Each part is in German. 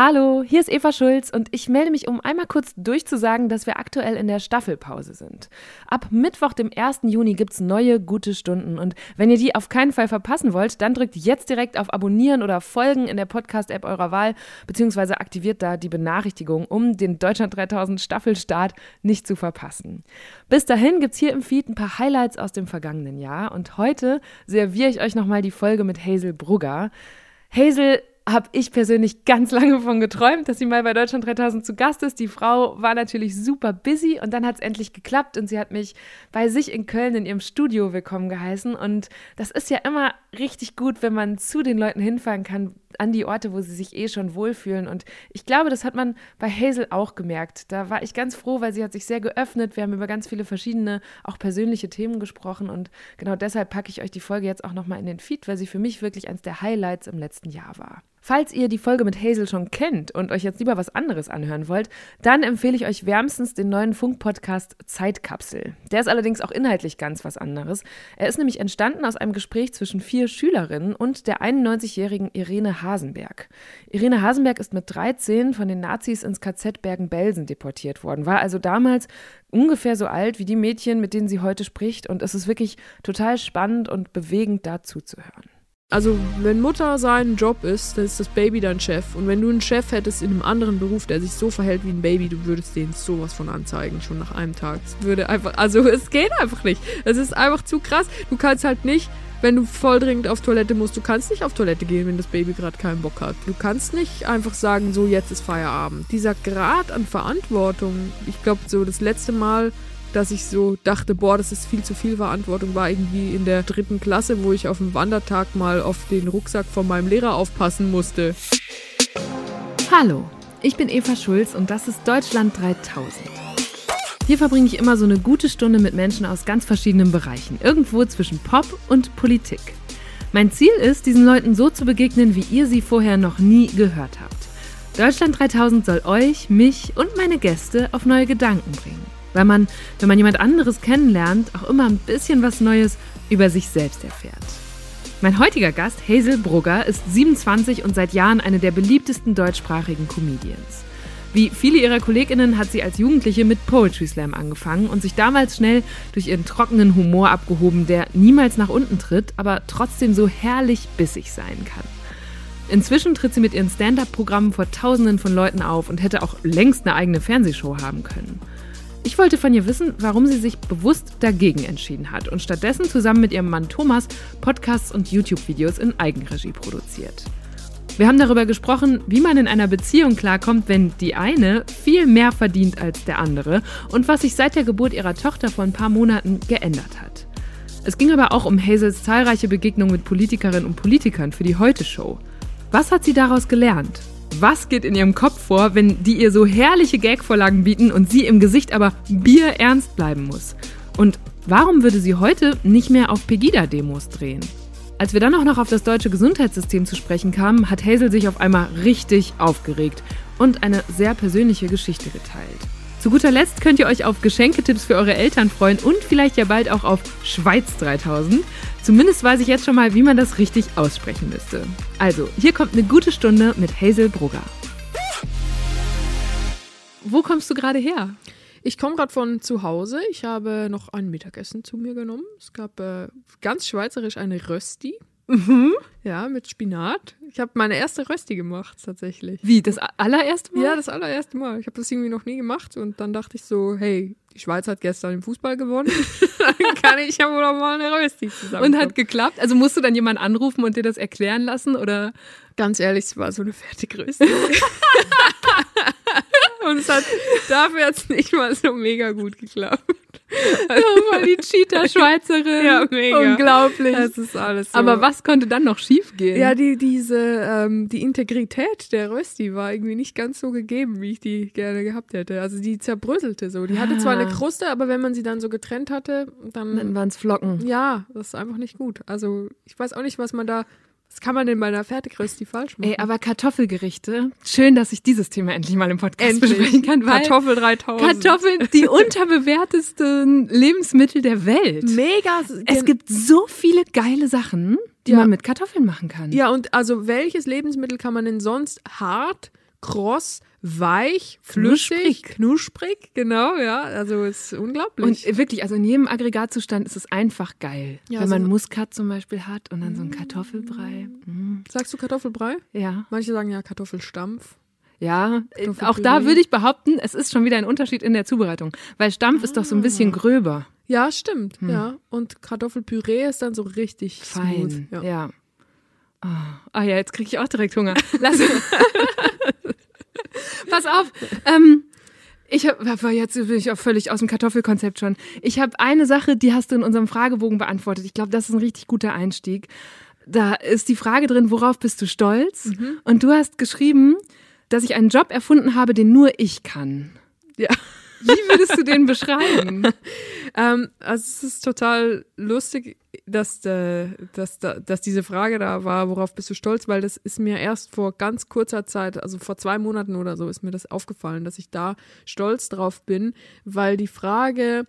Hallo, hier ist Eva Schulz und ich melde mich, um einmal kurz durchzusagen, dass wir aktuell in der Staffelpause sind. Ab Mittwoch, dem 1. Juni, gibt es neue gute Stunden und wenn ihr die auf keinen Fall verpassen wollt, dann drückt jetzt direkt auf Abonnieren oder Folgen in der Podcast-App eurer Wahl, beziehungsweise aktiviert da die Benachrichtigung, um den Deutschland 3000 Staffelstart nicht zu verpassen. Bis dahin gibt es hier im Feed ein paar Highlights aus dem vergangenen Jahr und heute serviere ich euch nochmal die Folge mit Hazel Brugger. Hazel habe ich persönlich ganz lange von geträumt, dass sie mal bei Deutschland 3000 zu Gast ist. Die Frau war natürlich super busy und dann hat es endlich geklappt und sie hat mich bei sich in Köln in ihrem Studio willkommen geheißen. Und das ist ja immer richtig gut, wenn man zu den Leuten hinfahren kann, an die Orte, wo sie sich eh schon wohlfühlen. Und ich glaube, das hat man bei Hazel auch gemerkt. Da war ich ganz froh, weil sie hat sich sehr geöffnet. Wir haben über ganz viele verschiedene, auch persönliche Themen gesprochen. Und genau deshalb packe ich euch die Folge jetzt auch nochmal in den Feed, weil sie für mich wirklich eines der Highlights im letzten Jahr war. Falls ihr die Folge mit Hazel schon kennt und euch jetzt lieber was anderes anhören wollt, dann empfehle ich euch wärmstens den neuen Funk-Podcast Zeitkapsel. Der ist allerdings auch inhaltlich ganz was anderes. Er ist nämlich entstanden aus einem Gespräch zwischen vier Schülerinnen und der 91-jährigen Irene Hasenberg. Irene Hasenberg ist mit 13 von den Nazis ins KZ Bergen-Belsen deportiert worden, war also damals ungefähr so alt wie die Mädchen, mit denen sie heute spricht und es ist wirklich total spannend und bewegend dazu zu hören. Also, wenn Mutter sein Job ist, dann ist das Baby dein Chef. Und wenn du einen Chef hättest in einem anderen Beruf, der sich so verhält wie ein Baby, du würdest den sowas von anzeigen, schon nach einem Tag. Es würde einfach, also es geht einfach nicht. Es ist einfach zu krass. Du kannst halt nicht, wenn du voll dringend auf Toilette musst, du kannst nicht auf Toilette gehen, wenn das Baby gerade keinen Bock hat. Du kannst nicht einfach sagen, so jetzt ist Feierabend. Dieser Grad an Verantwortung, ich glaube, so das letzte Mal dass ich so dachte, boah, das ist viel zu viel Verantwortung, war irgendwie in der dritten Klasse, wo ich auf dem Wandertag mal auf den Rucksack von meinem Lehrer aufpassen musste. Hallo, ich bin Eva Schulz und das ist Deutschland 3000. Hier verbringe ich immer so eine gute Stunde mit Menschen aus ganz verschiedenen Bereichen, irgendwo zwischen Pop und Politik. Mein Ziel ist, diesen Leuten so zu begegnen, wie ihr sie vorher noch nie gehört habt. Deutschland 3000 soll euch, mich und meine Gäste auf neue Gedanken bringen weil man, wenn man jemand anderes kennenlernt, auch immer ein bisschen was Neues über sich selbst erfährt. Mein heutiger Gast, Hazel Brugger, ist 27 und seit Jahren eine der beliebtesten deutschsprachigen Comedians. Wie viele ihrer KollegInnen hat sie als Jugendliche mit Poetry Slam angefangen und sich damals schnell durch ihren trockenen Humor abgehoben, der niemals nach unten tritt, aber trotzdem so herrlich bissig sein kann. Inzwischen tritt sie mit ihren Stand-up-Programmen vor Tausenden von Leuten auf und hätte auch längst eine eigene Fernsehshow haben können. Ich wollte von ihr wissen, warum sie sich bewusst dagegen entschieden hat und stattdessen zusammen mit ihrem Mann Thomas Podcasts und YouTube-Videos in Eigenregie produziert. Wir haben darüber gesprochen, wie man in einer Beziehung klarkommt, wenn die eine viel mehr verdient als der andere und was sich seit der Geburt ihrer Tochter vor ein paar Monaten geändert hat. Es ging aber auch um Hazels zahlreiche Begegnungen mit Politikerinnen und Politikern für die Heute-Show. Was hat sie daraus gelernt? Was geht in ihrem Kopf vor, wenn die ihr so herrliche Gagvorlagen bieten und sie im Gesicht aber bierernst bleiben muss? Und warum würde sie heute nicht mehr auf Pegida-Demos drehen? Als wir dann auch noch auf das deutsche Gesundheitssystem zu sprechen kamen, hat Hazel sich auf einmal richtig aufgeregt und eine sehr persönliche Geschichte geteilt. Zu guter Letzt könnt ihr euch auf Geschenketipps für eure Eltern freuen und vielleicht ja bald auch auf Schweiz 3000. Zumindest weiß ich jetzt schon mal, wie man das richtig aussprechen müsste. Also, hier kommt eine gute Stunde mit Hazel Brugger. Wo kommst du gerade her? Ich komme gerade von zu Hause. Ich habe noch ein Mittagessen zu mir genommen. Es gab äh, ganz schweizerisch eine Rösti. Mhm. Ja, mit Spinat. Ich habe meine erste Rösti gemacht, tatsächlich. Wie, das allererste Mal? Ja, das allererste Mal. Ich habe das irgendwie noch nie gemacht und dann dachte ich so, hey, die Schweiz hat gestern im Fußball gewonnen. dann kann ich ja wohl auch mal eine Rösti zusammen. Und hat geklappt? Also musst du dann jemanden anrufen und dir das erklären lassen oder? Ganz ehrlich, es war so eine Fertigrösti. und es hat, dafür es nicht mal so mega gut geklappt. oh, mal die Cheater-Schweizerin. ja, mega. Unglaublich. Das ist alles so. Aber was konnte dann noch schiefgehen? Ja, die, diese, ähm, die Integrität der Rösti war irgendwie nicht ganz so gegeben, wie ich die gerne gehabt hätte. Also die zerbröselte so. Die hatte zwar eine. Kruste, aber wenn man sie dann so getrennt hatte, dann. Dann waren es Flocken. Ja, das ist einfach nicht gut. Also ich weiß auch nicht, was man da was kann man denn bei einer Fertigrösti falsch machen? Ey, aber Kartoffelgerichte, schön, dass ich dieses Thema endlich mal im Podcast endlich. besprechen kann. Weil Kartoffel 3000. Kartoffeln, die unterbewertesten Lebensmittel der Welt. Mega. Es gibt so viele geile Sachen, die ja. man mit Kartoffeln machen kann. Ja, und also welches Lebensmittel kann man denn sonst hart kross, weich, flüssig, knusprig, genau, ja. Also ist unglaublich. Und wirklich, also in jedem Aggregatzustand ist es einfach geil. Ja, Wenn man so- Muskat zum Beispiel hat und dann so ein Kartoffelbrei. Mm. Sagst du Kartoffelbrei? Ja. Manche sagen ja Kartoffelstampf. Ja, äh, auch da würde ich behaupten, es ist schon wieder ein Unterschied in der Zubereitung. Weil Stampf ist doch so ein Ah. bisschen gröber. Ja, stimmt, ja. Und Kartoffelpüree ist dann so richtig Fein. smooth. Ja. Ja. Oh. Ah ja, jetzt kriege ich auch direkt Hunger. Lass. Pass auf. Ähm, ich habe, jetzt bin ich auch völlig aus dem Kartoffelkonzept schon. Ich habe eine Sache, die hast du in unserem Fragebogen beantwortet. Ich glaube, das ist ein richtig guter Einstieg. Da ist die Frage drin, worauf bist du stolz? Und du hast geschrieben, dass ich einen Job erfunden habe, den nur ich kann. Ja. Wie würdest du den beschreiben? Ähm, also es ist total lustig, dass, äh, dass, da- dass diese Frage da war, worauf bist du stolz, weil das ist mir erst vor ganz kurzer Zeit, also vor zwei Monaten oder so, ist mir das aufgefallen, dass ich da stolz drauf bin, weil die Frage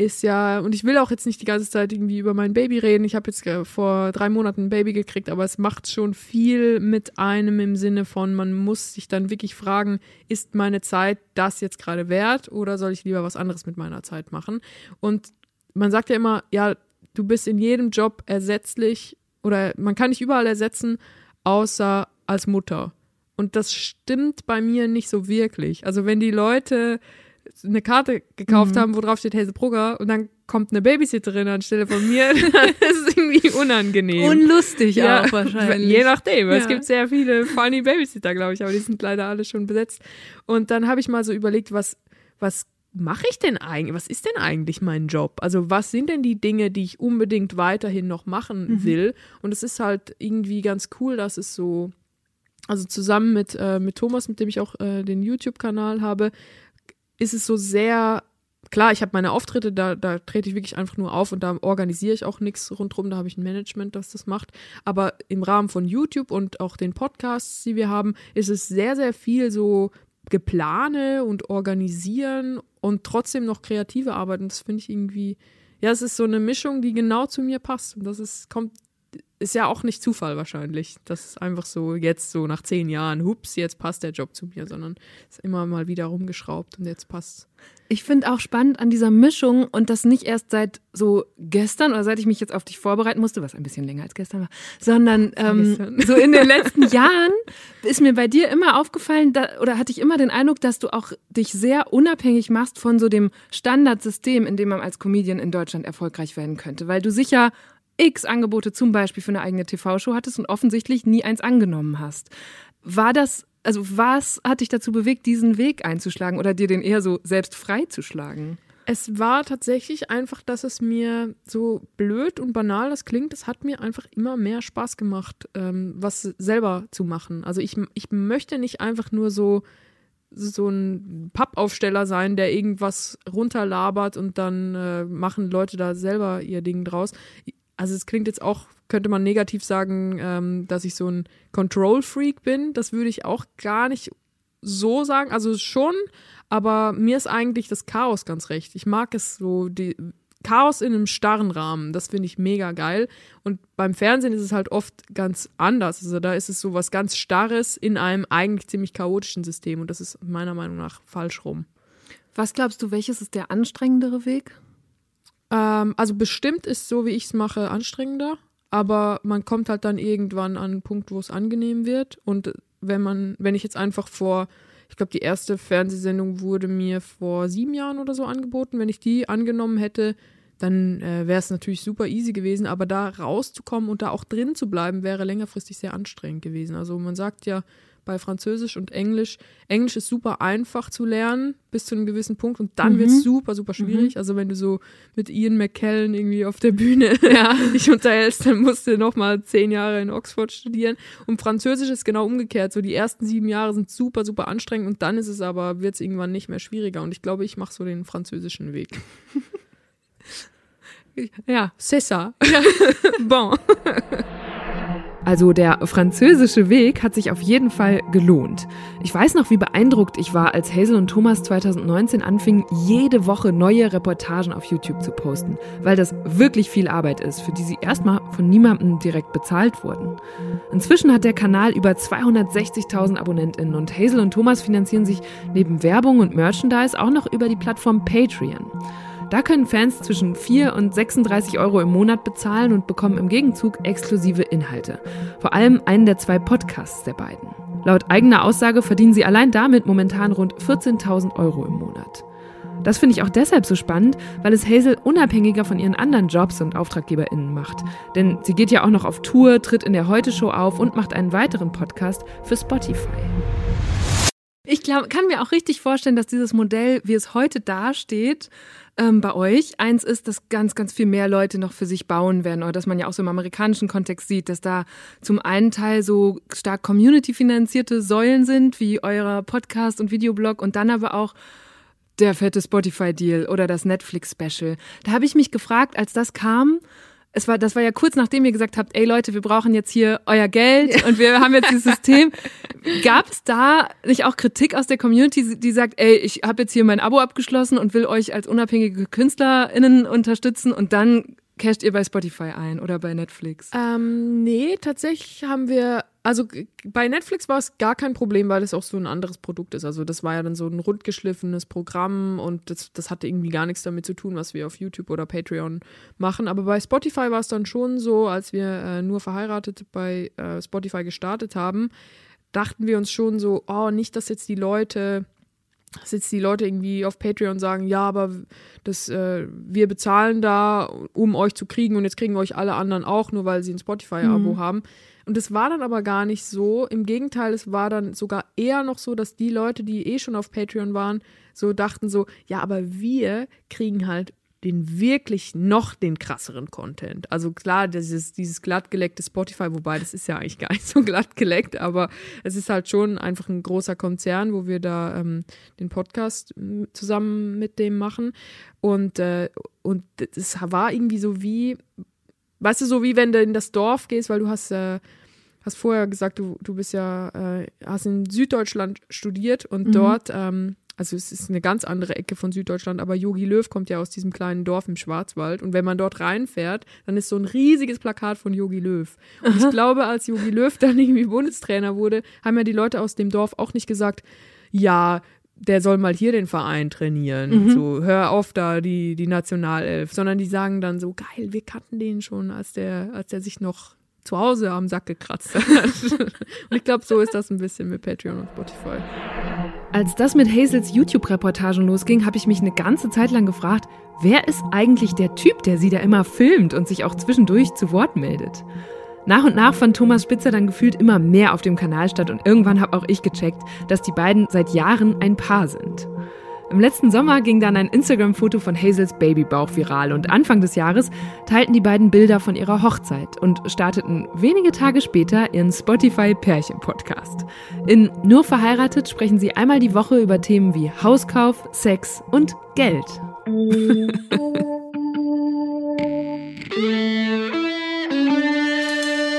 ist ja, und ich will auch jetzt nicht die ganze Zeit irgendwie über mein Baby reden. Ich habe jetzt vor drei Monaten ein Baby gekriegt, aber es macht schon viel mit einem im Sinne von, man muss sich dann wirklich fragen, ist meine Zeit das jetzt gerade wert oder soll ich lieber was anderes mit meiner Zeit machen? Und man sagt ja immer, ja, du bist in jedem Job ersetzlich oder man kann dich überall ersetzen, außer als Mutter. Und das stimmt bei mir nicht so wirklich. Also wenn die Leute eine Karte gekauft haben, wo drauf steht Hazel Brugger und dann kommt eine Babysitterin anstelle von mir, dann ist es irgendwie unangenehm. Unlustig auch wahrscheinlich. Je nachdem. Es Ja. gibt sehr viele funny Babysitter, glaube ich, aber die sind leider alle schon besetzt. Und dann habe ich mal so überlegt, was, was mache ich denn eigentlich? Was ist denn eigentlich mein Job? Also, was sind denn die Dinge, die ich unbedingt weiterhin noch machen will? Und es ist halt irgendwie ganz cool, dass es so, also zusammen mit, äh, mit Thomas, mit dem ich auch äh, den YouTube-Kanal habe, ist es so sehr klar, ich habe meine Auftritte, da, da trete ich wirklich einfach nur auf und da organisiere ich auch nichts rundherum, da habe ich ein Management, das das macht. Aber im Rahmen von YouTube und auch den Podcasts, die wir haben, ist es sehr, sehr viel so geplane und organisieren und trotzdem noch kreative Arbeit. Und das finde ich irgendwie, ja, es ist so eine Mischung, die genau zu mir passt. Und das ist, kommt, ist ja auch nicht Zufall wahrscheinlich. Das ist einfach so jetzt so nach zehn Jahren, hups, jetzt passt der Job zu mir, sondern es ist immer mal wieder rumgeschraubt und jetzt passt Ich finde auch spannend an dieser Mischung und das nicht erst seit so gestern oder seit ich mich jetzt auf dich vorbereiten musste, was ein bisschen länger als gestern war, sondern ähm, so in den letzten Jahren ist mir bei dir immer aufgefallen da, oder hatte ich immer den Eindruck, dass du auch dich sehr unabhängig machst von so dem Standardsystem, in dem man als Comedian in Deutschland erfolgreich werden könnte, weil du sicher x Angebote zum Beispiel für eine eigene TV-Show hattest und offensichtlich nie eins angenommen hast. War das also was hat dich dazu bewegt, diesen Weg einzuschlagen oder dir den eher so selbst freizuschlagen? Es war tatsächlich einfach, dass es mir so blöd und banal das klingt, es hat mir einfach immer mehr Spaß gemacht, ähm, was selber zu machen. Also ich, ich möchte nicht einfach nur so so ein Pappaufsteller sein, der irgendwas runterlabert und dann äh, machen Leute da selber ihr Ding draus. Also es klingt jetzt auch, könnte man negativ sagen, ähm, dass ich so ein Control-Freak bin. Das würde ich auch gar nicht so sagen. Also schon, aber mir ist eigentlich das Chaos ganz recht. Ich mag es so, die Chaos in einem starren Rahmen. Das finde ich mega geil. Und beim Fernsehen ist es halt oft ganz anders. Also da ist es so was ganz Starres in einem eigentlich ziemlich chaotischen System. Und das ist meiner Meinung nach falsch rum. Was glaubst du, welches ist der anstrengendere Weg? Ähm, also bestimmt ist so, wie ich es mache, anstrengender. Aber man kommt halt dann irgendwann an einen Punkt, wo es angenehm wird. Und wenn man, wenn ich jetzt einfach vor, ich glaube, die erste Fernsehsendung wurde mir vor sieben Jahren oder so angeboten. Wenn ich die angenommen hätte, dann äh, wäre es natürlich super easy gewesen. Aber da rauszukommen und da auch drin zu bleiben, wäre längerfristig sehr anstrengend gewesen. Also man sagt ja bei Französisch und Englisch, Englisch ist super einfach zu lernen bis zu einem gewissen Punkt und dann Mhm. wird es super, super schwierig. Also wenn du so mit Ian McKellen irgendwie auf der Bühne dich unterhältst, dann musst du nochmal zehn Jahre in Oxford studieren. Und Französisch ist genau umgekehrt. So die ersten sieben Jahre sind super, super anstrengend und dann ist es aber, wird es irgendwann nicht mehr schwieriger. Und ich glaube, ich mache so den französischen Weg. Ja. C'est ça. bon. Also der französische Weg hat sich auf jeden Fall gelohnt. Ich weiß noch, wie beeindruckt ich war, als Hazel und Thomas 2019 anfingen, jede Woche neue Reportagen auf YouTube zu posten, weil das wirklich viel Arbeit ist, für die sie erstmal von niemandem direkt bezahlt wurden. Inzwischen hat der Kanal über 260.000 AbonnentInnen und Hazel und Thomas finanzieren sich neben Werbung und Merchandise auch noch über die Plattform Patreon. Da können Fans zwischen 4 und 36 Euro im Monat bezahlen und bekommen im Gegenzug exklusive Inhalte. Vor allem einen der zwei Podcasts der beiden. Laut eigener Aussage verdienen sie allein damit momentan rund 14.000 Euro im Monat. Das finde ich auch deshalb so spannend, weil es Hazel unabhängiger von ihren anderen Jobs und AuftraggeberInnen macht. Denn sie geht ja auch noch auf Tour, tritt in der Heute-Show auf und macht einen weiteren Podcast für Spotify. Ich glaub, kann mir auch richtig vorstellen, dass dieses Modell, wie es heute dasteht, ähm, bei euch eins ist, dass ganz, ganz viel mehr Leute noch für sich bauen werden oder dass man ja auch so im amerikanischen Kontext sieht, dass da zum einen Teil so stark community-finanzierte Säulen sind, wie eurer Podcast und Videoblog und dann aber auch der fette Spotify-Deal oder das Netflix-Special. Da habe ich mich gefragt, als das kam, es war, das war ja kurz nachdem ihr gesagt habt, ey Leute, wir brauchen jetzt hier euer Geld und wir haben jetzt dieses System. Gab es da nicht auch Kritik aus der Community, die sagt, ey, ich habe jetzt hier mein Abo abgeschlossen und will euch als unabhängige KünstlerInnen unterstützen und dann casht ihr bei Spotify ein oder bei Netflix? Ähm, nee, tatsächlich haben wir, also bei Netflix war es gar kein Problem, weil es auch so ein anderes Produkt ist. Also das war ja dann so ein rundgeschliffenes Programm und das, das hatte irgendwie gar nichts damit zu tun, was wir auf YouTube oder Patreon machen. Aber bei Spotify war es dann schon so, als wir äh, nur verheiratet bei äh, Spotify gestartet haben, dachten wir uns schon so, oh, nicht, dass jetzt die Leute dass jetzt die Leute irgendwie auf Patreon sagen, ja, aber das, äh, wir bezahlen da, um euch zu kriegen und jetzt kriegen euch alle anderen auch, nur weil sie ein Spotify-Abo mhm. haben. Und das war dann aber gar nicht so. Im Gegenteil, es war dann sogar eher noch so, dass die Leute, die eh schon auf Patreon waren, so dachten so, ja, aber wir kriegen halt den wirklich noch den krasseren Content. Also klar, dieses, dieses glattgeleckte Spotify, wobei das ist ja eigentlich gar nicht so glatt geleckt, aber es ist halt schon einfach ein großer Konzern, wo wir da ähm, den Podcast zusammen mit dem machen. Und, äh, und es war irgendwie so wie, weißt du, so wie wenn du in das Dorf gehst, weil du hast äh, hast vorher gesagt, du, du bist ja, äh, hast in Süddeutschland studiert und mhm. dort ähm, also es ist eine ganz andere Ecke von Süddeutschland, aber Yogi Löw kommt ja aus diesem kleinen Dorf im Schwarzwald. Und wenn man dort reinfährt, dann ist so ein riesiges Plakat von Yogi Löw. Und ich glaube, als Yogi Löw dann irgendwie Bundestrainer wurde, haben ja die Leute aus dem Dorf auch nicht gesagt, ja, der soll mal hier den Verein trainieren. Mhm. So, hör auf da, die, die Nationalelf. Sondern die sagen dann so, geil, wir kannten den schon, als der, als der sich noch zu Hause am Sack gekratzt hat. und ich glaube, so ist das ein bisschen mit Patreon und Spotify. Als das mit Hazels YouTube-Reportagen losging, habe ich mich eine ganze Zeit lang gefragt, wer ist eigentlich der Typ, der sie da immer filmt und sich auch zwischendurch zu Wort meldet? Nach und nach fand Thomas Spitzer dann gefühlt immer mehr auf dem Kanal statt und irgendwann habe auch ich gecheckt, dass die beiden seit Jahren ein Paar sind. Im letzten Sommer ging dann ein Instagram-Foto von Hazels Babybauch viral und Anfang des Jahres teilten die beiden Bilder von ihrer Hochzeit und starteten wenige Tage später ihren Spotify-Pärchen-Podcast. In Nur verheiratet sprechen sie einmal die Woche über Themen wie Hauskauf, Sex und Geld.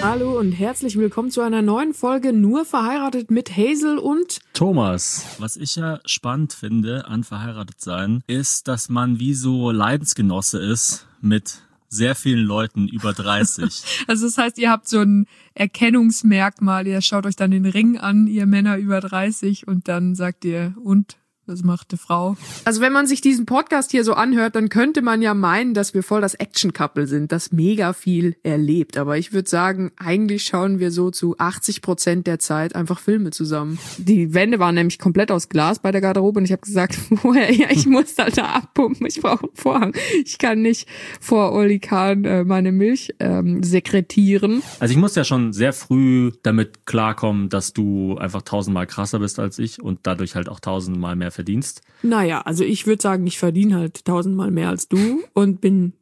Hallo und herzlich willkommen zu einer neuen Folge Nur verheiratet mit Hazel und Thomas. Was ich ja spannend finde an verheiratet sein, ist, dass man wie so Leidensgenosse ist mit sehr vielen Leuten über 30. also das heißt, ihr habt so ein Erkennungsmerkmal, ihr schaut euch dann den Ring an, ihr Männer über 30 und dann sagt ihr, und das macht die Frau. Also wenn man sich diesen Podcast hier so anhört, dann könnte man ja meinen, dass wir voll das Action-Couple sind, das mega viel erlebt. Aber ich würde sagen, eigentlich schauen wir so zu 80 Prozent der Zeit einfach Filme zusammen. Die Wände waren nämlich komplett aus Glas bei der Garderobe und ich habe gesagt, woher, ja, ich muss halt da abpumpen, ich brauche einen Vorhang. Ich kann nicht vor Oli Kahn äh, meine Milch ähm, sekretieren. Also ich muss ja schon sehr früh damit klarkommen, dass du einfach tausendmal krasser bist als ich und dadurch halt auch tausendmal mehr verdienst? Naja, also ich würde sagen, ich verdiene halt tausendmal mehr als du und bin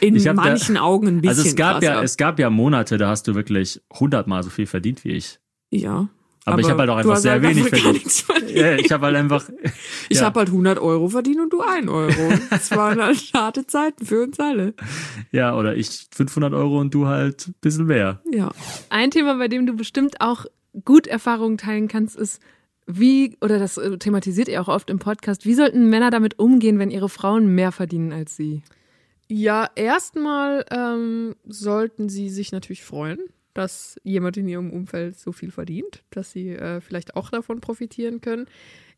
in manchen da, Augen ein bisschen Also es gab krasser. ja, es gab ja Monate, da hast du wirklich hundertmal so viel verdient wie ich. Ja. Aber, ich habe halt auch einfach sehr halt wenig verdient. nichts verdient. Ja, ich habe halt einfach. Ich ja, habe halt 100 Euro verdient und du 1 Euro. Das waren halt harte Zeiten für uns alle. ja, oder ich 500 Euro und du halt ein bisschen mehr. Ja. Ein Thema, bei dem du bestimmt auch gut Erfahrungen teilen kannst, ist, wie, oder das äh, thematisiert ihr auch oft im Podcast, wie sollten Männer damit umgehen, wenn ihre Frauen mehr verdienen als sie? Ja, erstmal ähm, sollten sie sich natürlich freuen, dass jemand in ihrem Umfeld so viel verdient, dass sie äh, vielleicht auch davon profitieren können.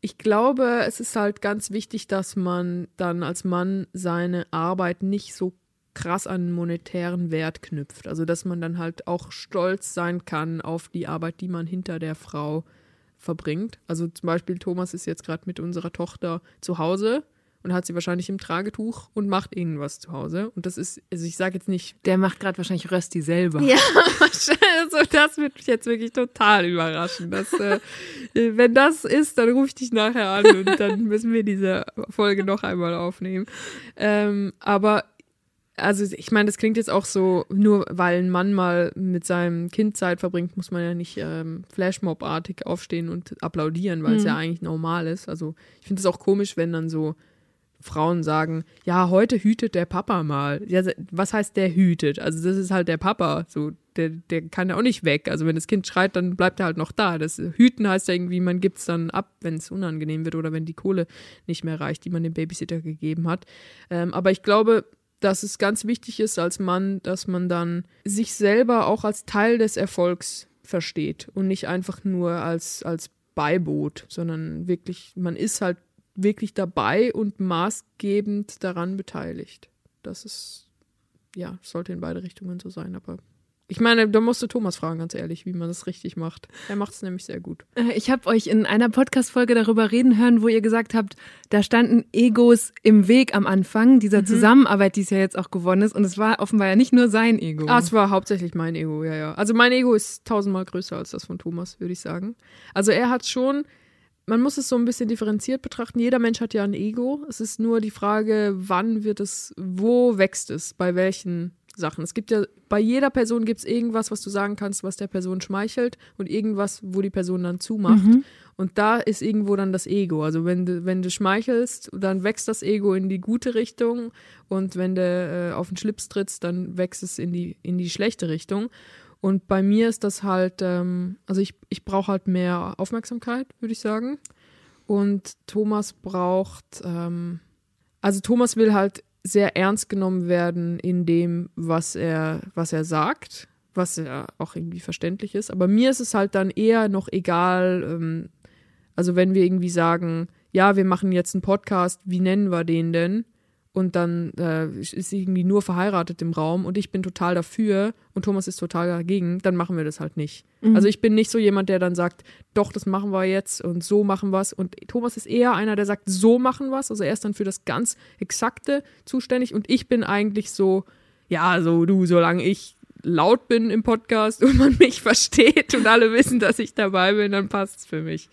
Ich glaube, es ist halt ganz wichtig, dass man dann als Mann seine Arbeit nicht so krass an monetären Wert knüpft. Also dass man dann halt auch stolz sein kann auf die Arbeit, die man hinter der Frau verbringt. Also zum Beispiel Thomas ist jetzt gerade mit unserer Tochter zu Hause und hat sie wahrscheinlich im Tragetuch und macht irgendwas zu Hause. Und das ist, also ich sage jetzt nicht, Der macht gerade wahrscheinlich Rösti selber. ja, also das wird mich jetzt wirklich total überraschen. Dass, äh, wenn das ist, dann rufe ich dich nachher an und dann müssen wir diese Folge noch einmal aufnehmen. Ähm, aber also ich meine, das klingt jetzt auch so, nur weil ein Mann mal mit seinem Kind Zeit verbringt, muss man ja nicht ähm, Flashmob-artig aufstehen und applaudieren, weil es ja eigentlich normal ist. Also ich finde es auch komisch, wenn dann so Frauen sagen, ja, heute hütet der Papa mal. Ja, was heißt der hütet? Also das ist halt der Papa. So, der, der kann ja auch nicht weg. Also wenn das Kind schreit, dann bleibt er halt noch da. Das Hüten heißt ja irgendwie, man gibt es dann ab, wenn es unangenehm wird oder wenn die Kohle nicht mehr reicht, die man dem Babysitter gegeben hat. Ähm, aber ich glaube, dass es ganz wichtig ist als Mann, dass man dann sich selber auch als Teil des Erfolgs versteht und nicht einfach nur als, als Beiboot, sondern wirklich, man ist halt wirklich dabei und maßgebend daran beteiligt. Das ist, ja, sollte in beide Richtungen so sein, aber ich meine, da musst du Thomas fragen, ganz ehrlich, wie man das richtig macht. Er macht es nämlich sehr gut. Äh, Ich habe euch in einer Podcast-Folge darüber reden hören, wo ihr gesagt habt, da standen Egos im Weg am Anfang dieser Zusammenarbeit, die es ja jetzt auch gewonnen ist. Und es war offenbar ja nicht nur sein Ego. Ah, es war hauptsächlich mein Ego, ja, ja. Also mein Ego ist tausendmal größer als das von Thomas, würde ich sagen. Also er hat schon, man muss es so ein bisschen differenziert betrachten. Jeder Mensch hat ja ein Ego. Es ist nur die Frage, wann wird es, wo wächst es, bei welchen Sachen. Es gibt ja, bei jeder Person gibt es irgendwas, was du sagen kannst, was der Person schmeichelt und irgendwas, wo die Person dann zumacht. Und da ist irgendwo dann das Ego. Also wenn du, wenn du schmeichelst, dann wächst das Ego in die gute Richtung und wenn du äh, auf den Schlips trittst, dann wächst es in die, in die schlechte Richtung. Und bei mir ist das halt, ähm, also ich, ich brauche halt mehr Aufmerksamkeit, würde ich sagen. Und Thomas braucht, ähm, also Thomas will halt sehr ernst genommen werden in dem, was er, was er sagt, was ja auch irgendwie verständlich ist. Aber mir ist es halt dann eher noch egal, ähm, also wenn wir irgendwie sagen, ja, wir machen jetzt einen Podcast, wie nennen wir den denn? Und dann äh, ist irgendwie nur verheiratet im Raum und ich bin total dafür und Thomas ist total dagegen, dann machen wir das halt nicht. Also ich bin nicht so jemand, der dann sagt, doch, das machen wir jetzt und so machen wir es. Und Thomas ist eher einer, der sagt, so machen wir es. Also er ist dann für das ganz Exakte zuständig und ich bin eigentlich so, ja, so du, solange ich laut bin im Podcast und man mich versteht und alle wissen, dass ich dabei bin, dann passt es für mich.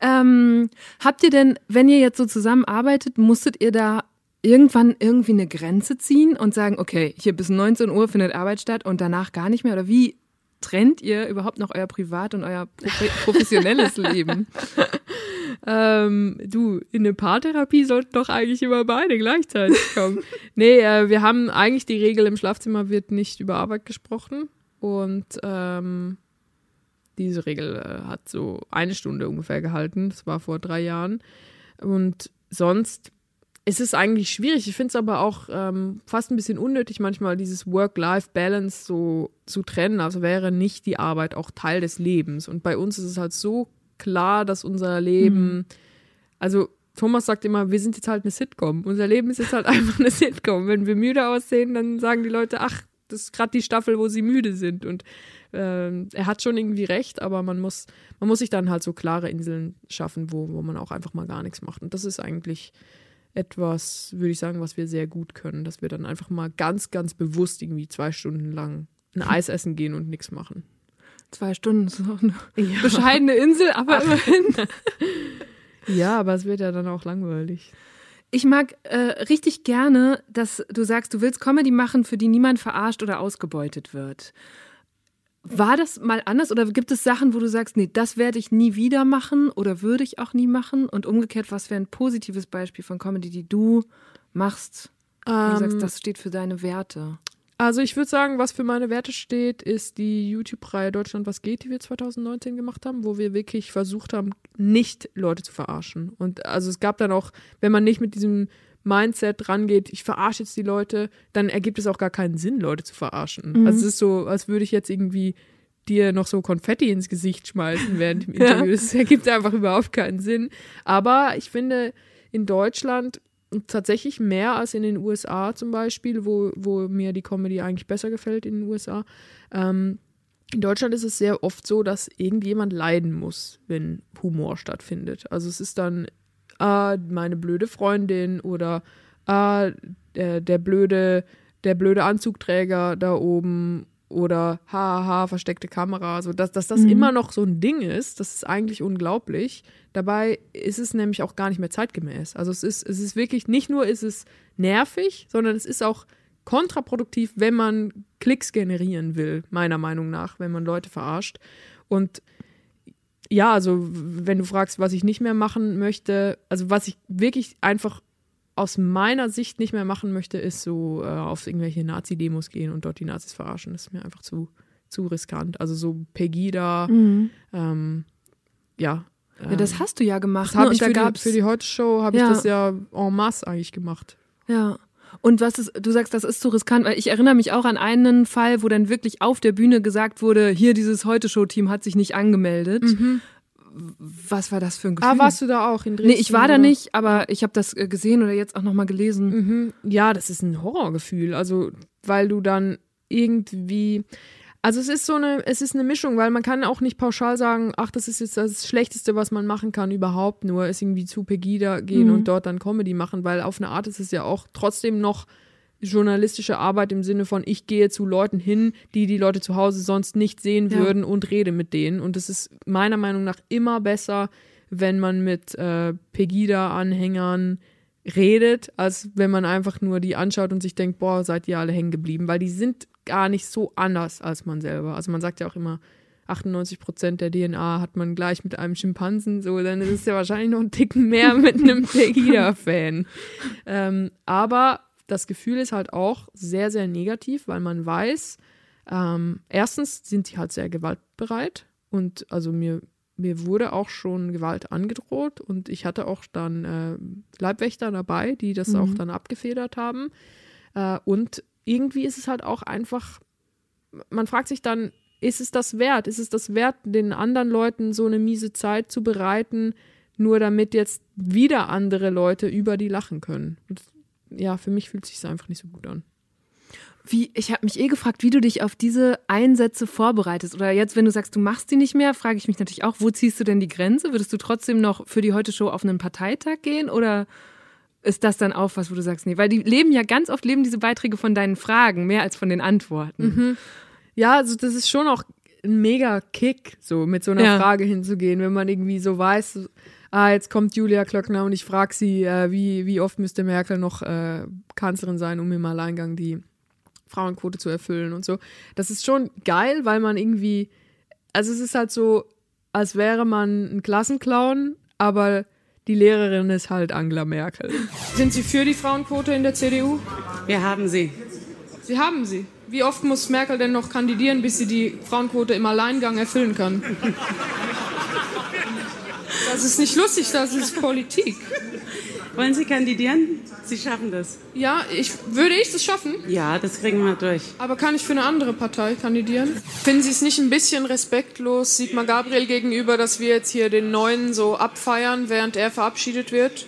Ähm, habt ihr denn, wenn ihr jetzt so zusammenarbeitet, musstet ihr da irgendwann irgendwie eine Grenze ziehen und sagen, okay, hier bis 19 Uhr findet Arbeit statt und danach gar nicht mehr? Oder wie trennt ihr überhaupt noch euer Privat- und euer profe- professionelles Leben? Ähm, du, in eine Paartherapie sollten doch eigentlich immer beide gleichzeitig kommen. nee, äh, wir haben eigentlich die Regel, im Schlafzimmer wird nicht über Arbeit gesprochen. Und ähm, diese Regel äh, hat so eine Stunde ungefähr gehalten. Das war vor drei Jahren. Und sonst ist es eigentlich schwierig. Ich finde es aber auch ähm, fast ein bisschen unnötig, manchmal dieses Work-Life-Balance so zu trennen. Also wäre nicht die Arbeit auch Teil des Lebens. Und bei uns ist es halt so klar, dass unser Leben, also Thomas sagt immer, wir sind jetzt halt eine Sitcom. Unser Leben ist jetzt halt einfach eine Sitcom. Wenn wir müde aussehen, dann sagen die Leute, ach, das ist gerade die Staffel, wo sie müde sind. Und ähm, er hat schon irgendwie recht, aber man muss, man muss sich dann halt so klare Inseln schaffen, wo, wo man auch einfach mal gar nichts macht. Und das ist eigentlich etwas, würde ich sagen, was wir sehr gut können, dass wir dann einfach mal ganz, ganz bewusst irgendwie zwei Stunden lang ein Eis essen gehen und nichts machen. Zwei Stunden ist auch eine bescheidene Insel, aber immerhin. Ja, aber es wird ja dann auch langweilig. Ich mag äh, richtig gerne, dass du sagst, du willst Comedy machen, für die niemand verarscht oder ausgebeutet wird. War das mal anders oder gibt es Sachen, wo du sagst, nee, das werde ich nie wieder machen oder würde ich auch nie machen? Und umgekehrt, was wäre ein positives Beispiel von Comedy, die du machst, wo du Ähm, sagst, das steht für deine Werte? Also ich würde sagen, was für meine Werte steht, ist die YouTube-Reihe Deutschland was geht, die wir 2019 gemacht haben, wo wir wirklich versucht haben, nicht Leute zu verarschen. Und also es gab dann auch, wenn man nicht mit diesem Mindset rangeht, ich verarsche jetzt die Leute, dann ergibt es auch gar keinen Sinn, Leute zu verarschen. Also es ist so, als würde ich jetzt irgendwie dir noch so Konfetti ins Gesicht schmeißen während dem Interview. Das ergibt einfach überhaupt keinen Sinn. Aber ich finde, in Deutschland tatsächlich mehr als in den USA zum Beispiel, wo, wo mir die Comedy eigentlich besser gefällt in den USA. Ähm, in Deutschland ist es sehr oft so, dass irgendjemand leiden muss, wenn Humor stattfindet. Also es ist dann ah, meine blöde Freundin oder ah, der, der blöde der blöde Anzugträger da oben oder haha, versteckte Kamera, so dass, dass das immer noch so ein Ding ist, das ist eigentlich unglaublich. Dabei ist es nämlich auch gar nicht mehr zeitgemäß. Also es ist, es ist wirklich, nicht nur ist es nervig, sondern es ist auch kontraproduktiv, wenn man Klicks generieren will, meiner Meinung nach, wenn man Leute verarscht. Und ja, also wenn du fragst, was ich nicht mehr machen möchte, also was ich wirklich einfach aus meiner Sicht nicht mehr machen möchte, ist so äh, auf irgendwelche Nazi-Demos gehen und dort die Nazis verarschen. Das ist mir einfach zu, zu riskant. Also so Pegida, ähm, ja. Ja, das ähm, hast du ja gemacht. das habe ne? ich Und für da die, für die Heute-Show, habe ich Ja. das ja en masse eigentlich gemacht. Ja. Und was ist, du sagst, das ist zu riskant, weil ich erinnere mich auch an einen Fall, wo dann wirklich auf der Bühne gesagt wurde, hier dieses Heute-Show-Team hat sich nicht angemeldet. Was war das für ein Gefühl? Ah, warst du da auch in Dresden? Nee, ich war da oder? nicht, aber ich habe das äh, gesehen oder jetzt auch nochmal gelesen. Mhm. Ja, das ist ein Horrorgefühl. Also, weil du dann irgendwie. Also es ist so eine, es ist eine Mischung, weil man kann auch nicht pauschal sagen, ach, das ist jetzt das Schlechteste, was man machen kann überhaupt, nur ist irgendwie zu Pegida gehen und dort dann Comedy machen, weil auf eine Art ist es ja auch trotzdem noch journalistische Arbeit im Sinne von, ich gehe zu Leuten hin, die die Leute zu Hause sonst nicht sehen Ja. würden und rede mit denen. Und es ist meiner Meinung nach immer besser, wenn man mit äh, Pegida-Anhängern redet, als wenn man einfach nur die anschaut und sich denkt, boah, seid ihr alle hängen geblieben, weil die sind gar nicht so anders als man selber. Also man sagt ja auch immer, 98 Prozent der DNA hat man gleich mit einem Schimpansen, so, dann ist es ja wahrscheinlich noch ein Ticken mehr mit einem Pegida-Fan. ähm, aber das Gefühl ist halt auch sehr, sehr negativ, weil man weiß, ähm, erstens sind die halt sehr gewaltbereit und also mir, mir wurde auch schon Gewalt angedroht und ich hatte auch dann äh, Leibwächter dabei, die das auch dann abgefedert haben. Äh, und irgendwie ist es halt auch einfach, man fragt sich dann, ist es das wert? Ist es das wert, den anderen Leuten so eine miese Zeit zu bereiten, nur damit jetzt wieder andere Leute über die lachen können? Und ja, für mich fühlt es sich einfach nicht so gut an. Wie, ich habe mich eh gefragt, wie du dich auf diese Einsätze vorbereitest. Oder jetzt, wenn du sagst, du machst die nicht mehr, frage ich mich natürlich auch, wo ziehst du denn die Grenze? Würdest du trotzdem noch für die Heute-Show auf einen Parteitag gehen? Oder ist das dann auch was, wo du sagst, nee? Weil die leben ja ganz oft, leben diese Beiträge von deinen Fragen mehr als von den Antworten. Ja, also das ist schon auch ein mega Kick, so mit so einer Ja. Frage hinzugehen, wenn man irgendwie so weiß, ah, jetzt kommt Julia Klöckner und ich frage sie, äh, wie, wie oft müsste Merkel noch äh, Kanzlerin sein, um im Alleingang die Frauenquote zu erfüllen und so. Das ist schon geil, weil man irgendwie, also es ist halt so, als wäre man ein Klassenclown, aber die Lehrerin ist halt Angela Merkel. Sind Sie für die Frauenquote in der CDU? Wir haben sie. Sie haben sie. Wie oft muss Merkel denn noch kandidieren, bis sie die Frauenquote im Alleingang erfüllen kann? Das ist nicht lustig, das ist Politik. Wollen Sie kandidieren? Sie schaffen das. Ja, ich, würde ich das schaffen? Ja, das kriegen wir durch. Aber kann ich für eine andere Partei kandidieren? Finden Sie es nicht ein bisschen respektlos Sigmar Gabriel gegenüber, dass wir jetzt hier den Neuen so abfeiern, während er verabschiedet wird?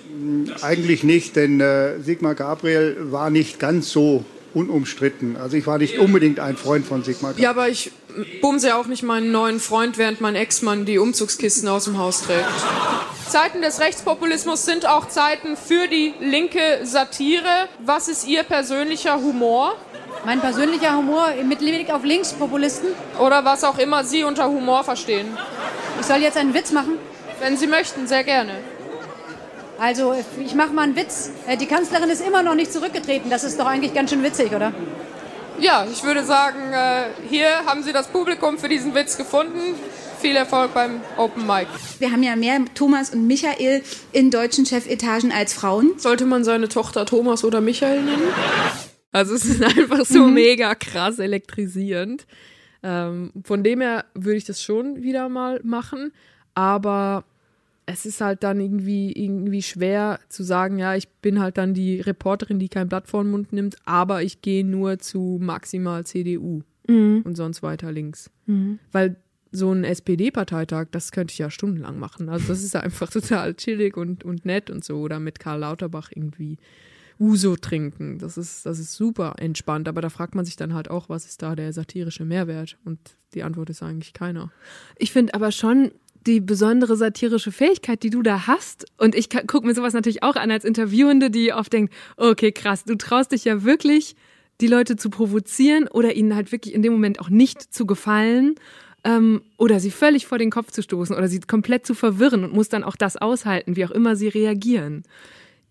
Eigentlich nicht, denn äh, Sigmar Gabriel war nicht ganz so unumstritten. Also ich war nicht unbedingt ein Freund von Sigmar Gabriel. Ja, aber ich bumse auch nicht meinen neuen Freund, während mein Ex-Mann die Umzugskisten aus dem Haus trägt. Zeiten des Rechtspopulismus sind auch Zeiten für die linke Satire. Was ist Ihr persönlicher Humor? Mein persönlicher Humor mit Blick auf Linkspopulisten. Oder was auch immer Sie unter Humor verstehen? Ich soll jetzt einen Witz machen. Wenn Sie möchten, sehr gerne. Also, ich mache mal einen Witz. Äh, Die Kanzlerin ist immer noch nicht zurückgetreten. Das ist doch eigentlich ganz schön witzig, oder? Ja, ich würde sagen, äh, hier haben Sie das Publikum für diesen Witz gefunden. Viel Erfolg beim Open Mic. Wir haben ja mehr Thomas und Michael in deutschen Chefetagen als Frauen. Sollte man seine Tochter Thomas oder Michael nennen? Also es ist einfach so Mhm. mega krass elektrisierend. Ähm, von dem her würde ich das schon wieder mal machen, aber es ist halt dann irgendwie, irgendwie schwer zu sagen, ja, ich bin halt dann die Reporterin, die kein Blatt vor den Mund nimmt, aber ich gehe nur zu maximal CDU Mhm. und sonst weiter links. Weil so ein SPD-Parteitag, das könnte ich ja stundenlang machen. Also das ist einfach total chillig und, und nett und so. Oder mit Karl Lauterbach irgendwie Uso trinken. Das ist, das ist super entspannt. Aber da fragt man sich dann halt auch, was ist da der satirische Mehrwert? Und die Antwort ist eigentlich keiner. Ich finde aber schon die besondere satirische Fähigkeit, die du da hast. Und ich gucke mir sowas natürlich auch an als Interviewende, die oft denkt, okay, krass, du traust dich ja wirklich, die Leute zu provozieren oder ihnen halt wirklich in dem Moment auch nicht zu gefallen ähm, oder sie völlig vor den Kopf zu stoßen oder sie komplett zu verwirren und muss dann auch das aushalten, wie auch immer sie reagieren.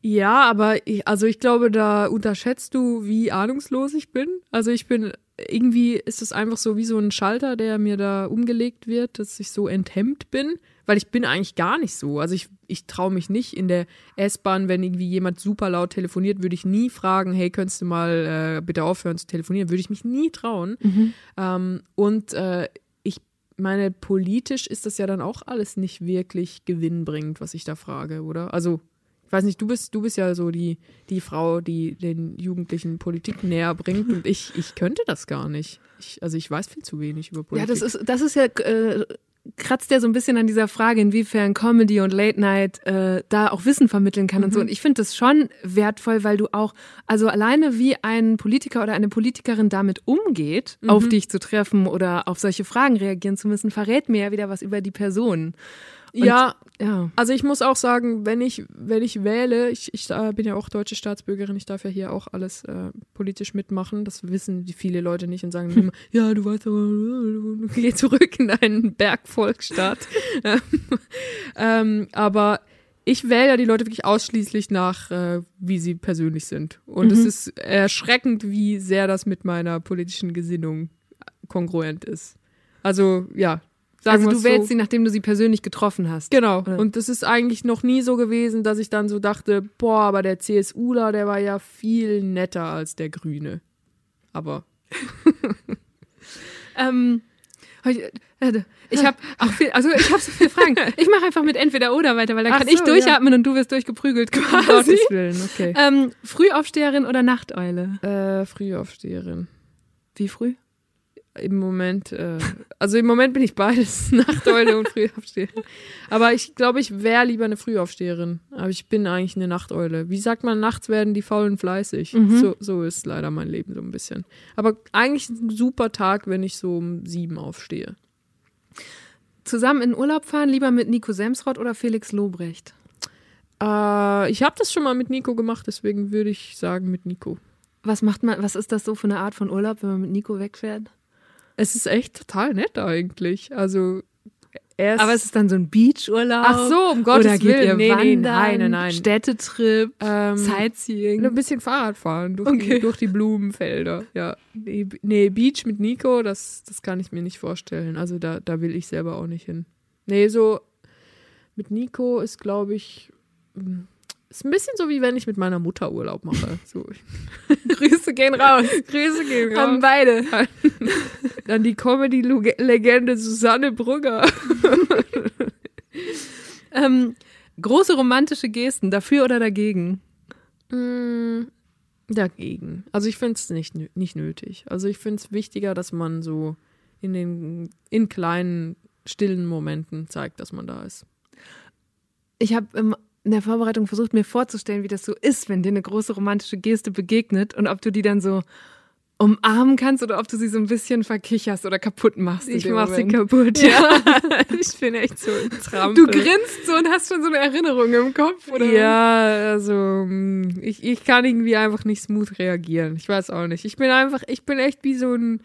Ja, aber ich, also ich glaube, da unterschätzt du, wie ahnungslos ich bin. Also ich bin, irgendwie ist es einfach so wie so ein Schalter, der mir da umgelegt wird, dass ich so enthemmt bin, weil ich bin eigentlich gar nicht so. Also ich, ich traue mich nicht in der S-Bahn, wenn irgendwie jemand super laut telefoniert, würde ich nie fragen, hey, könntest du mal äh, bitte aufhören zu telefonieren, würde ich mich nie trauen. Ähm, und äh, ich meine, politisch ist das ja dann auch alles nicht wirklich gewinnbringend, was ich da frage, oder? Also ich weiß nicht, du bist, du bist ja so die, die Frau, die den Jugendlichen Politik näher bringt und ich, ich könnte das gar nicht. Ich, also ich weiß viel zu wenig über Politik. Ja, das ist, das ist ja, äh, kratzt ja so ein bisschen an dieser Frage, inwiefern Comedy und Late Night äh, da auch Wissen vermitteln kann und so. Und ich finde das schon wertvoll, weil du auch, also alleine wie ein Politiker oder eine Politikerin damit umgeht, auf dich zu treffen oder auf solche Fragen reagieren zu müssen, verrät mir ja wieder was über die Person. Und, ja, ja. also ich muss auch sagen, wenn ich, wenn ich wähle, ich, ich äh, bin ja auch deutsche Staatsbürgerin, ich darf ja hier auch alles äh, politisch mitmachen. Das wissen die viele Leute nicht und sagen immer, ja, du weißt aber, geh zurück in deinen Bergvolksstaat. ähm, aber ich wähle ja die Leute wirklich ausschließlich nach, äh, wie sie persönlich sind. Und es ist erschreckend, wie sehr das mit meiner politischen Gesinnung kongruent ist. Also, ja. Sagen Also du wählst so. sie, nachdem du sie persönlich getroffen hast. Genau. Oder? Und das ist eigentlich noch nie so gewesen, dass ich dann so dachte, boah, aber der CSUler, der war ja viel netter als der Grüne. Aber Ähm, äh, ich habe auch viel, also ich habe so viele Fragen. Ich mache einfach mit entweder oder weiter, weil dann Ach kann so, ich durchatmen und du wirst durchgeprügelt um quasi. Gottes Willen, okay. Ähm, Frühaufsteherin oder Nachteule? Äh, Frühaufsteherin. Wie früh? Im Moment, äh, also im Moment bin ich beides, Nachteule und Frühaufsteherin. Aber ich glaube, ich wäre lieber eine Frühaufsteherin. Aber ich bin eigentlich eine Nachteule. Wie sagt man, nachts werden die Faulen fleißig. So, so ist leider mein Leben so ein bisschen. Aber eigentlich ein super Tag, wenn ich so um sieben aufstehe. Zusammen in Urlaub fahren, lieber mit Nico Semsrott oder Felix Lobrecht? Äh, ich habe das schon mal mit Nico gemacht, deswegen würde ich sagen mit Nico. Was macht man, was ist das so für eine Art von Urlaub, wenn man mit Nico wegfährt? Es ist echt total nett eigentlich. Also er ist Aber es ist dann so ein Beachurlaub. Ach so, um Gottes oder geht Willen. Ihr Nee, nee, wandern, nein, nein, nein. Städtetrip, ähm, Sightseeing. ein bisschen Fahrrad fahren durch, Okay. die, durch die Blumenfelder. Ja. Nee, nee, Beach mit Nico, das, das kann ich mir nicht vorstellen. Also da, da will ich selber auch nicht hin. Nee, so mit Nico ist, glaube ich, ist ein bisschen so wie wenn ich mit meiner Mutter Urlaub mache. So. Grüße gehen raus. Grüße gehen An raus. beide. Dann die Comedy-Legende Susanne Brugger. Ähm, große romantische Gesten, dafür oder dagegen? Mm, Dagegen. Also ich finde es nicht, nicht nötig. Also ich finde es wichtiger, dass man so in den in kleinen, stillen Momenten zeigt, dass man da ist. Ich habe in der Vorbereitung versucht, mir vorzustellen, wie das so ist, wenn dir eine große romantische Geste begegnet und ob du die dann so umarmen kannst oder ob du sie so ein bisschen verkicherst oder kaputt machst. Ich mach sie Moment. kaputt, ja. ich bin echt so ein Trampel. Du grinst so und hast schon so eine Erinnerung im Kopf, oder? Ja, also mm, ich, ich kann irgendwie einfach nicht smooth reagieren. Ich weiß auch nicht. Ich bin einfach, ich bin echt wie so ein,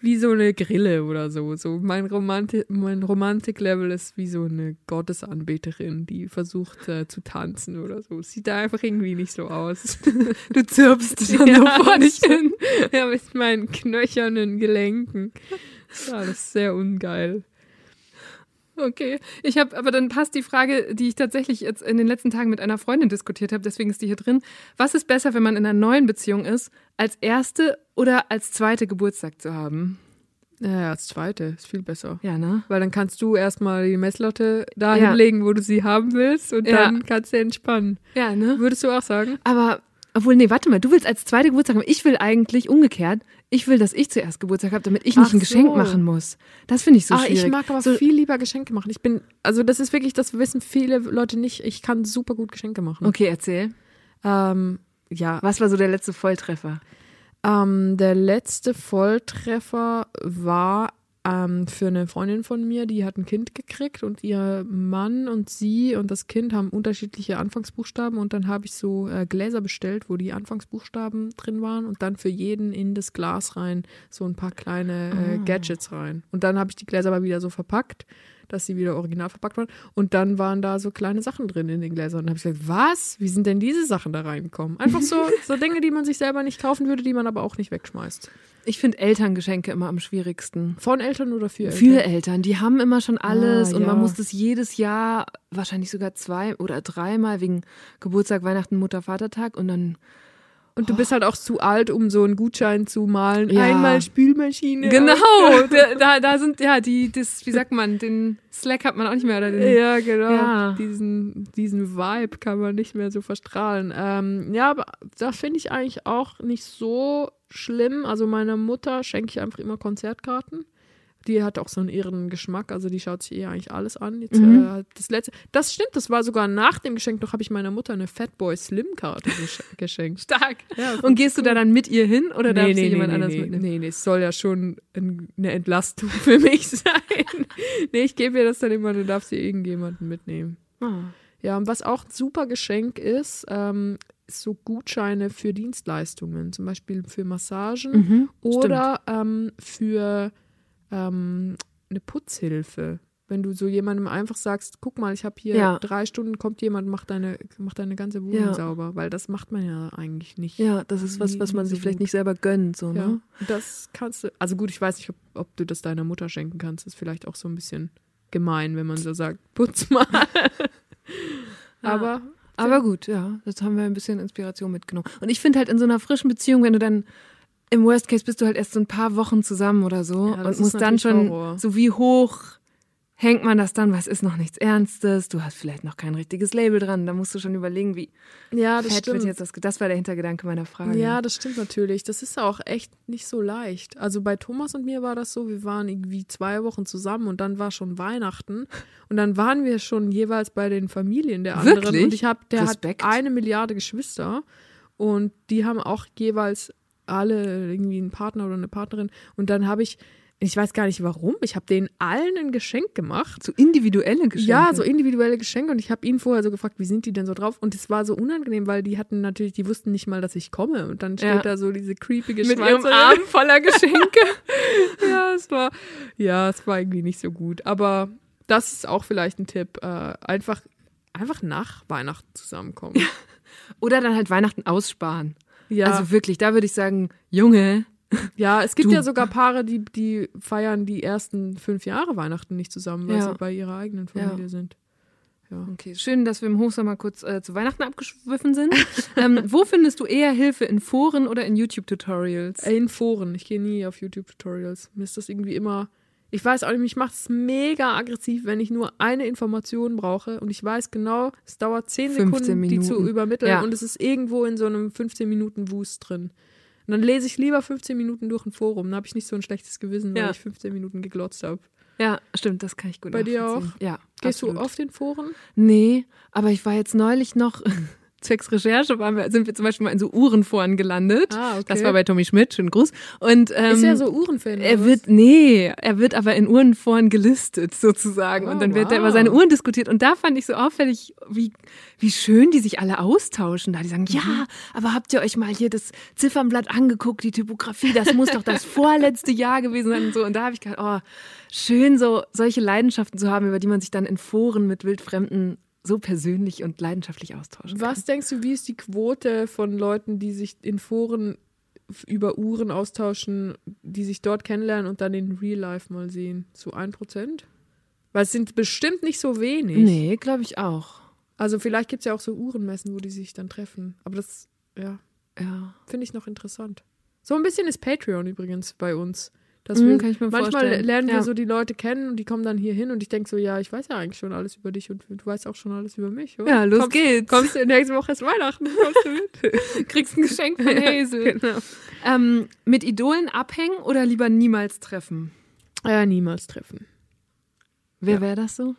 wie so eine Grille oder so. So mein Romantik, mein Romantik-Level ist wie so eine Gottesanbeterin, die versucht äh, zu tanzen oder so. Sieht da einfach irgendwie nicht so aus. Du zirpst dann so vor dich hin. ja, mit meinen knöchernen Gelenken. Ja, das ist sehr ungeil. Okay, ich habe, aber dann passt die Frage, die ich tatsächlich jetzt in den letzten Tagen mit einer Freundin diskutiert habe, deswegen ist die hier drin. Was ist besser, wenn man in einer neuen Beziehung ist, als erste oder als zweite Geburtstag zu haben? Ja, als zweite ist viel besser. Ja, ne? Weil dann kannst du erstmal die Messlatte da Ja. hinlegen, wo du sie haben willst und Ja. dann kannst du entspannen. Ja, ne? Würdest du auch sagen? Aber, obwohl, nee, warte mal, du willst als zweite Geburtstag haben. Ich will eigentlich umgekehrt. Ich will, dass ich zuerst Geburtstag habe, damit ich nicht Ach ein Geschenk so. machen muss. Das finde ich so ah, schwierig. ich mag aber so, viel lieber Geschenke machen. Ich bin, also das ist wirklich, das wissen viele Leute nicht. Ich kann super gut Geschenke machen. Okay, erzähl. Ähm, ja, Was war so der letzte Volltreffer? Ähm, der letzte Volltreffer war ähm, für eine Freundin von mir, die hat ein Kind gekriegt und ihr Mann und sie und das Kind haben unterschiedliche Anfangsbuchstaben und dann habe ich so äh, Gläser bestellt, wo die Anfangsbuchstaben drin waren und dann für jeden in das Glas rein so ein paar kleine äh, Gadgets rein. Und dann habe ich die Gläser aber wieder so verpackt, dass sie wieder original verpackt waren und dann waren da so kleine Sachen drin in den Gläsern. Und dann habe ich gesagt, was? Wie sind denn diese Sachen da reingekommen? Einfach so, so Dinge, die man sich selber nicht kaufen würde, die man aber auch nicht wegschmeißt. Ich finde Elterngeschenke immer am schwierigsten. Von Eltern oder für Eltern? Für Eltern, die haben immer schon alles Ah, und man ja. muss das jedes Jahr, wahrscheinlich sogar zwei oder dreimal wegen Geburtstag, Weihnachten, Mutter, Vatertag und dann Und du bist halt auch zu alt, um so einen Gutschein zu malen. Ja. Einmal Spülmaschine. Genau, da, da, da sind, ja, die, das, wie sagt man, den Slack hat man auch nicht mehr. Oder den, Ja, genau. Ja. Diesen, diesen Vibe kann man nicht mehr so verstrahlen. Ähm, ja, aber da finde ich eigentlich auch nicht so schlimm. Also meiner Mutter schenke ich einfach immer Konzertkarten. Die hat auch so einen irren Geschmack, also die schaut sich eh eigentlich alles an. Jetzt, Mhm. äh, das letzte, das stimmt, das war sogar nach dem Geschenk noch, habe ich meiner Mutter eine Fatboy Slim Karte gesch geschenkt. Stark. Ja, Und gehst du da dann mit ihr hin oder darf sie jemand nee, anders nee, mitnehmen? Nee, nee, es soll ja schon ein, eine Entlastung für mich sein. nee, ich gebe ihr das dann immer, dann darf sie irgendjemanden mitnehmen. Ah. Ja, und was auch ein super Geschenk ist, ähm, so Gutscheine für Dienstleistungen, zum Beispiel für Massagen Mhm, oder ähm, für ähm, eine Putzhilfe. Wenn du so jemandem einfach sagst, guck mal, ich habe hier Ja. drei Stunden, kommt jemand, macht deine, macht deine ganze Wohnung Ja. sauber, weil das macht man ja eigentlich nicht. Ja, das ist was, was man sich so vielleicht gut. nicht selber gönnt, so, Ja, ne? das kannst du. Also gut, ich weiß nicht, ob, ob du das deiner Mutter schenken kannst. Das ist vielleicht auch so ein bisschen gemein, wenn man so sagt, putz mal. Aber Aber gut, ja, das haben wir ein bisschen Inspiration mitgenommen. Und ich finde halt in so einer frischen Beziehung, wenn du dann im Worst Case bist du halt erst so ein paar Wochen zusammen oder so Ja, und musst dann schon Horror. so wie hoch hängt man das dann, was ist noch nichts Ernstes, du hast vielleicht noch kein richtiges Label dran, da musst du schon überlegen, wie ja, das stimmt. jetzt das, das war der Hintergedanke meiner Frage. Ja, das stimmt natürlich. Das ist auch echt nicht so leicht. Also bei Thomas und mir war das so, wir waren irgendwie zwei Wochen zusammen und dann war schon Weihnachten und dann waren wir schon jeweils bei den Familien der anderen Wirklich? und ich habe, der Respekt. hat eine Milliarde Geschwister und die haben auch jeweils alle irgendwie einen Partner oder eine Partnerin und dann habe ich ich weiß gar nicht warum. Ich habe denen allen ein Geschenk gemacht. so individuelle Geschenke. Ja, so individuelle Geschenke und ich habe ihn vorher so gefragt, wie sind die denn so drauf? Und es war so unangenehm, weil die hatten natürlich, die wussten nicht mal, dass ich komme und dann steht Ja. da so diese creepige mit ihrem. Arm voller Geschenke. ja, es war ja, es war irgendwie nicht so gut, aber das ist auch vielleicht ein Tipp, äh, einfach einfach nach Weihnachten zusammenkommen. Oder dann halt Weihnachten aussparen. Ja, Also wirklich, da würde ich sagen, Junge, ja, es gibt du- ja sogar Paare, die die feiern die ersten fünf Jahre Weihnachten nicht zusammen, weil Ja. sie bei ihrer eigenen Familie sind. Ja. Okay, schön, dass wir im Hochsommer kurz äh, zu Weihnachten abgeschwiffen sind. ähm, wo findest du eher Hilfe? In Foren oder in YouTube-Tutorials? In Foren. Ich gehe nie auf YouTube-Tutorials. Mir ist das irgendwie immer. Ich weiß auch nicht, mich macht es mega aggressiv, wenn ich nur eine Information brauche und ich weiß genau, es dauert 10 15 Sekunden, die zu Minuten. übermitteln Ja. und es ist irgendwo in so einem 15-Minuten-Wust drin. Und dann lese ich lieber 15 Minuten durch ein Forum. Dann habe ich nicht so ein schlechtes Gewissen, weil Ja. ich 15 Minuten geglotzt habe. Ja, stimmt, das kann ich gut Bei dir nachvollziehen. Ja. Gehst absolut. du auf den Foren? Nee, aber ich war jetzt neulich noch zwecks Recherche waren wir, sind wir zum Beispiel mal in so Uhrenforen gelandet. Ah, okay. Das war bei Tommy Schmidt, schönen Gruß. Und, ähm, Ist er so Uhrenfan? Er wird, nee, er wird aber in Uhrenforen gelistet sozusagen. Oh, und dann wird er wow. über seine Uhren diskutiert. Und da fand ich so auffällig, wie, wie schön die sich alle austauschen. Da die sagen, ja, Mhm. aber habt ihr euch mal hier das Ziffernblatt angeguckt, die Typografie, das muss doch das vorletzte Jahr gewesen sein und so. Und da habe ich gedacht, oh, schön so solche Leidenschaften zu haben, über die man sich dann in Foren mit Wildfremden so persönlich und leidenschaftlich austauschen kann. Was denkst du, wie ist die Quote von Leuten, die sich in Foren über Uhren austauschen, die sich dort kennenlernen und dann in Real Life mal sehen? So ein Prozent? Weil es sind bestimmt nicht so wenig. Nee, glaube ich auch. Also vielleicht gibt es ja auch so Uhrenmessen, wo die sich dann treffen. Aber das, ja, Ja. finde ich noch interessant. So ein bisschen ist Patreon übrigens bei uns. Dass Mhm, wir, manchmal vorstellen. lernen wir Ja. so die Leute kennen und die kommen dann hier hin und ich denke so, ja, ich weiß ja eigentlich schon alles über dich und du weißt auch schon alles über mich. Oder? Ja, los kommst, geht's. Kommst du nächste Woche ist Weihnachten, kommst du mit? Kriegst ein Geschenk von Hazel. genau. ähm, mit Idolen abhängen oder lieber niemals treffen? Ja, niemals treffen. Wer Ja. wäre das so?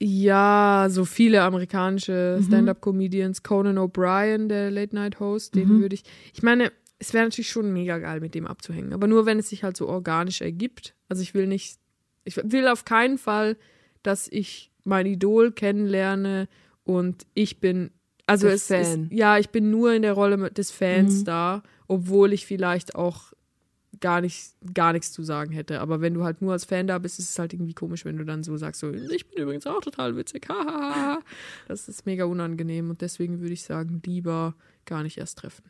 Ja, so viele amerikanische Mhm. Stand-up-Comedians. Conan O'Brien, der Late-Night-Host, den Mhm. würde ich. Ich meine, es wäre natürlich schon mega geil, mit dem abzuhängen. Aber nur, wenn es sich halt so organisch ergibt. Also ich will nicht. Ich will auf keinen Fall, dass ich mein Idol kennenlerne und ich bin. Also Der es Fan. ist. Ja, ich bin nur in der Rolle des Fans Mhm. da, obwohl ich vielleicht auch gar nicht, gar nichts zu sagen hätte. Aber wenn du halt nur als Fan da bist, ist es halt irgendwie komisch, wenn du dann so sagst, so, ich bin übrigens auch total witzig. hahaha. das ist mega unangenehm und deswegen würde ich sagen, lieber gar nicht erst treffen.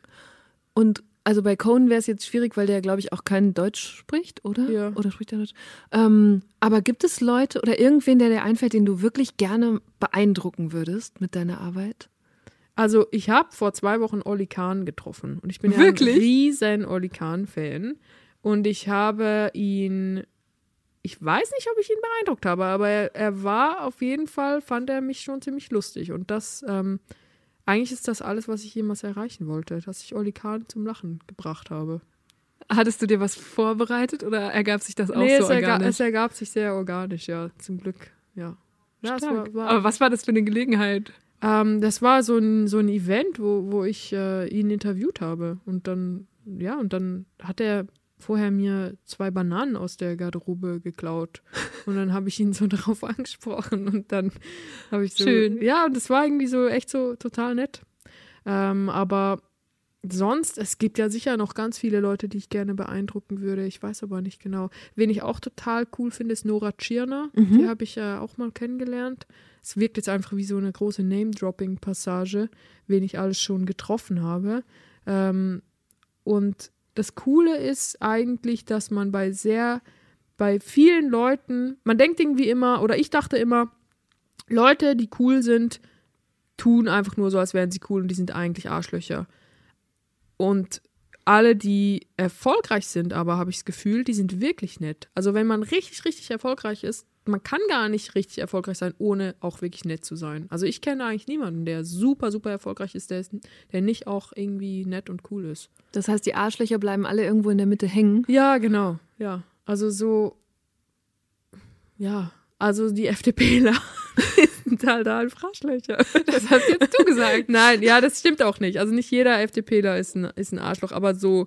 Und also bei Conan wäre es jetzt schwierig, weil der, glaube ich, auch kein Deutsch spricht, oder? Ja. Oder spricht er Deutsch? Ähm, aber gibt es Leute oder irgendwen, der dir einfällt, den du wirklich gerne beeindrucken würdest mit deiner Arbeit? Also ich habe vor zwei Wochen Olli Kahn getroffen und ich bin Wirklich? ja ein riesen Olli Kahn-Fan und ich habe ihn, ich weiß nicht, ob ich ihn beeindruckt habe, aber er, er war auf jeden Fall, fand er mich schon ziemlich lustig und das, ähm, eigentlich ist das alles, was ich jemals erreichen wollte, dass ich Olli Kahn zum Lachen gebracht habe. Hattest du dir was vorbereitet oder ergab sich das auch nee, so es, erga organisch? es ergab sich sehr organisch, ja, zum Glück, ja. Ja, war, war, aber was war das für eine Gelegenheit? Ähm, das war so ein, so ein Event, wo, wo ich äh, ihn interviewt habe. Und dann, ja, und dann hat er vorher mir zwei Bananen aus der Garderobe geklaut. Und dann habe ich ihn so darauf angesprochen. Und dann habe ich so. Schön. Ja, und das war irgendwie so echt so total nett. Ähm, aber sonst, es gibt ja sicher noch ganz viele Leute, die ich gerne beeindrucken würde. Ich weiß aber nicht genau. Wen ich auch total cool finde, ist Nora Tschirner. Mhm. Die habe ich ja auch mal kennengelernt. Es wirkt jetzt einfach wie so eine große Name-Dropping-Passage, wen ich alles schon getroffen habe. Ähm, und das Coole ist eigentlich, dass man bei sehr, bei vielen Leuten, man denkt irgendwie immer, oder ich dachte immer, Leute, die cool sind, tun einfach nur so, als wären sie cool und die sind eigentlich Arschlöcher. Und alle, die erfolgreich sind, aber habe ich das Gefühl, die sind wirklich nett. Also wenn man richtig, richtig erfolgreich ist, man kann gar nicht richtig erfolgreich sein, ohne auch wirklich nett zu sein. Also ich kenne eigentlich niemanden, der super, super erfolgreich ist, der, ist, der nicht auch irgendwie nett und cool ist. Das heißt, die Arschlöcher bleiben alle irgendwo in der Mitte hängen. Ja, genau. Ja. Also so, ja, also die FDPler sind halt einfach Arschlöcher. Das hast jetzt du gesagt. Nein, ja, das stimmt auch nicht. Also nicht jeder FDPler ist ein, ist ein Arschloch, aber so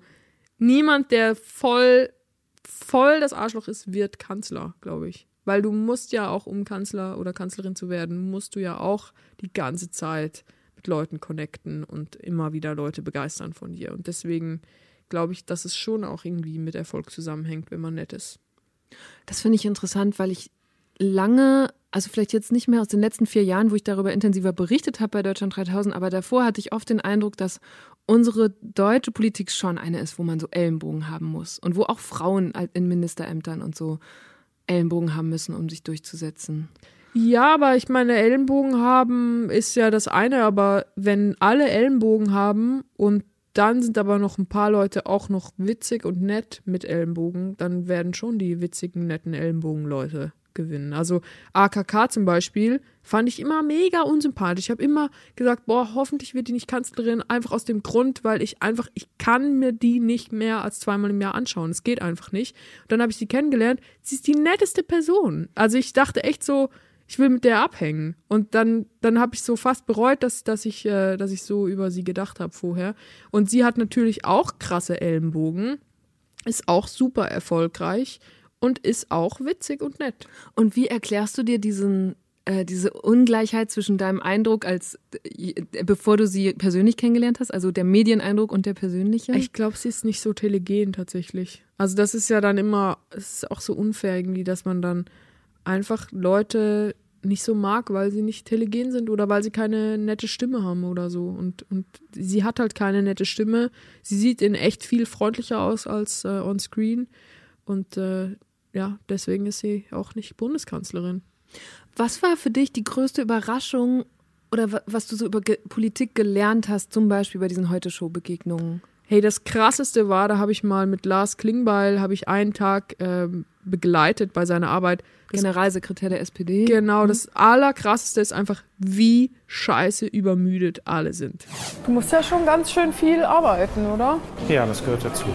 niemand, der voll, voll das Arschloch ist, wird Kanzler, glaube ich. Weil du musst ja auch, um Kanzler oder Kanzlerin zu werden, musst du ja auch die ganze Zeit mit Leuten connecten und immer wieder Leute begeistern von dir. Und deswegen glaube ich, dass es schon auch irgendwie mit Erfolg zusammenhängt, wenn man nett ist. Das finde ich interessant, weil ich lange, also vielleicht jetzt nicht mehr aus den letzten vier Jahren, wo ich darüber intensiver berichtet habe bei Deutschland 3000, aber davor hatte ich oft den Eindruck, dass unsere deutsche Politik schon eine ist, wo man so Ellenbogen haben muss und wo auch Frauen in Ministerämtern und so Ellenbogen haben müssen, um sich durchzusetzen. Ja, aber ich meine, Ellenbogen haben ist ja das eine, aber wenn alle Ellenbogen haben und dann sind aber noch ein paar Leute auch noch witzig und nett mit Ellenbogen, dann werden schon die witzigen, netten Ellenbogen-Leute gewinnen. Also AKK zum Beispiel fand ich immer mega unsympathisch. Ich habe immer gesagt, boah, hoffentlich wird die nicht Kanzlerin, einfach aus dem Grund, weil ich einfach, ich kann mir die nicht mehr als zweimal im Jahr anschauen. Es geht einfach nicht. Und dann habe ich sie kennengelernt. Sie ist die netteste Person. Also ich dachte echt so, ich will mit der abhängen. Und dann, dann habe ich so fast bereut, dass, dass, ich, äh, dass ich so über sie gedacht habe vorher. Und sie hat natürlich auch krasse Ellenbogen, ist auch super erfolgreich und ist auch witzig und nett. Und wie erklärst du dir diesen, äh, diese Ungleichheit zwischen deinem Eindruck, als äh, bevor du sie persönlich kennengelernt hast, also der Medieneindruck und der persönliche? Ich glaube, sie ist nicht so telegen tatsächlich. Also das ist ja dann immer, es ist auch so unfair irgendwie, dass man dann einfach Leute nicht so mag, weil sie nicht telegen sind oder weil sie keine nette Stimme haben oder so. Und, und sie hat halt keine nette Stimme. Sie sieht in echt viel freundlicher aus als äh, on screen. Und äh, ja, deswegen ist sie auch nicht Bundeskanzlerin. Was war für dich die größte Überraschung oder was du so über Ge Politik gelernt hast, zum Beispiel bei diesen Heute-Show-Begegnungen? Hey, das krasseste war, da habe ich mal mit Lars Klingbeil, habe ich einen Tag ähm, begleitet bei seiner Arbeit. Das, Generalsekretär der SPD. Genau, das Allerkrasseste ist einfach, wie scheiße übermüdet alle sind. Du musst ja schon ganz schön viel arbeiten, oder? Ja, das gehört dazu.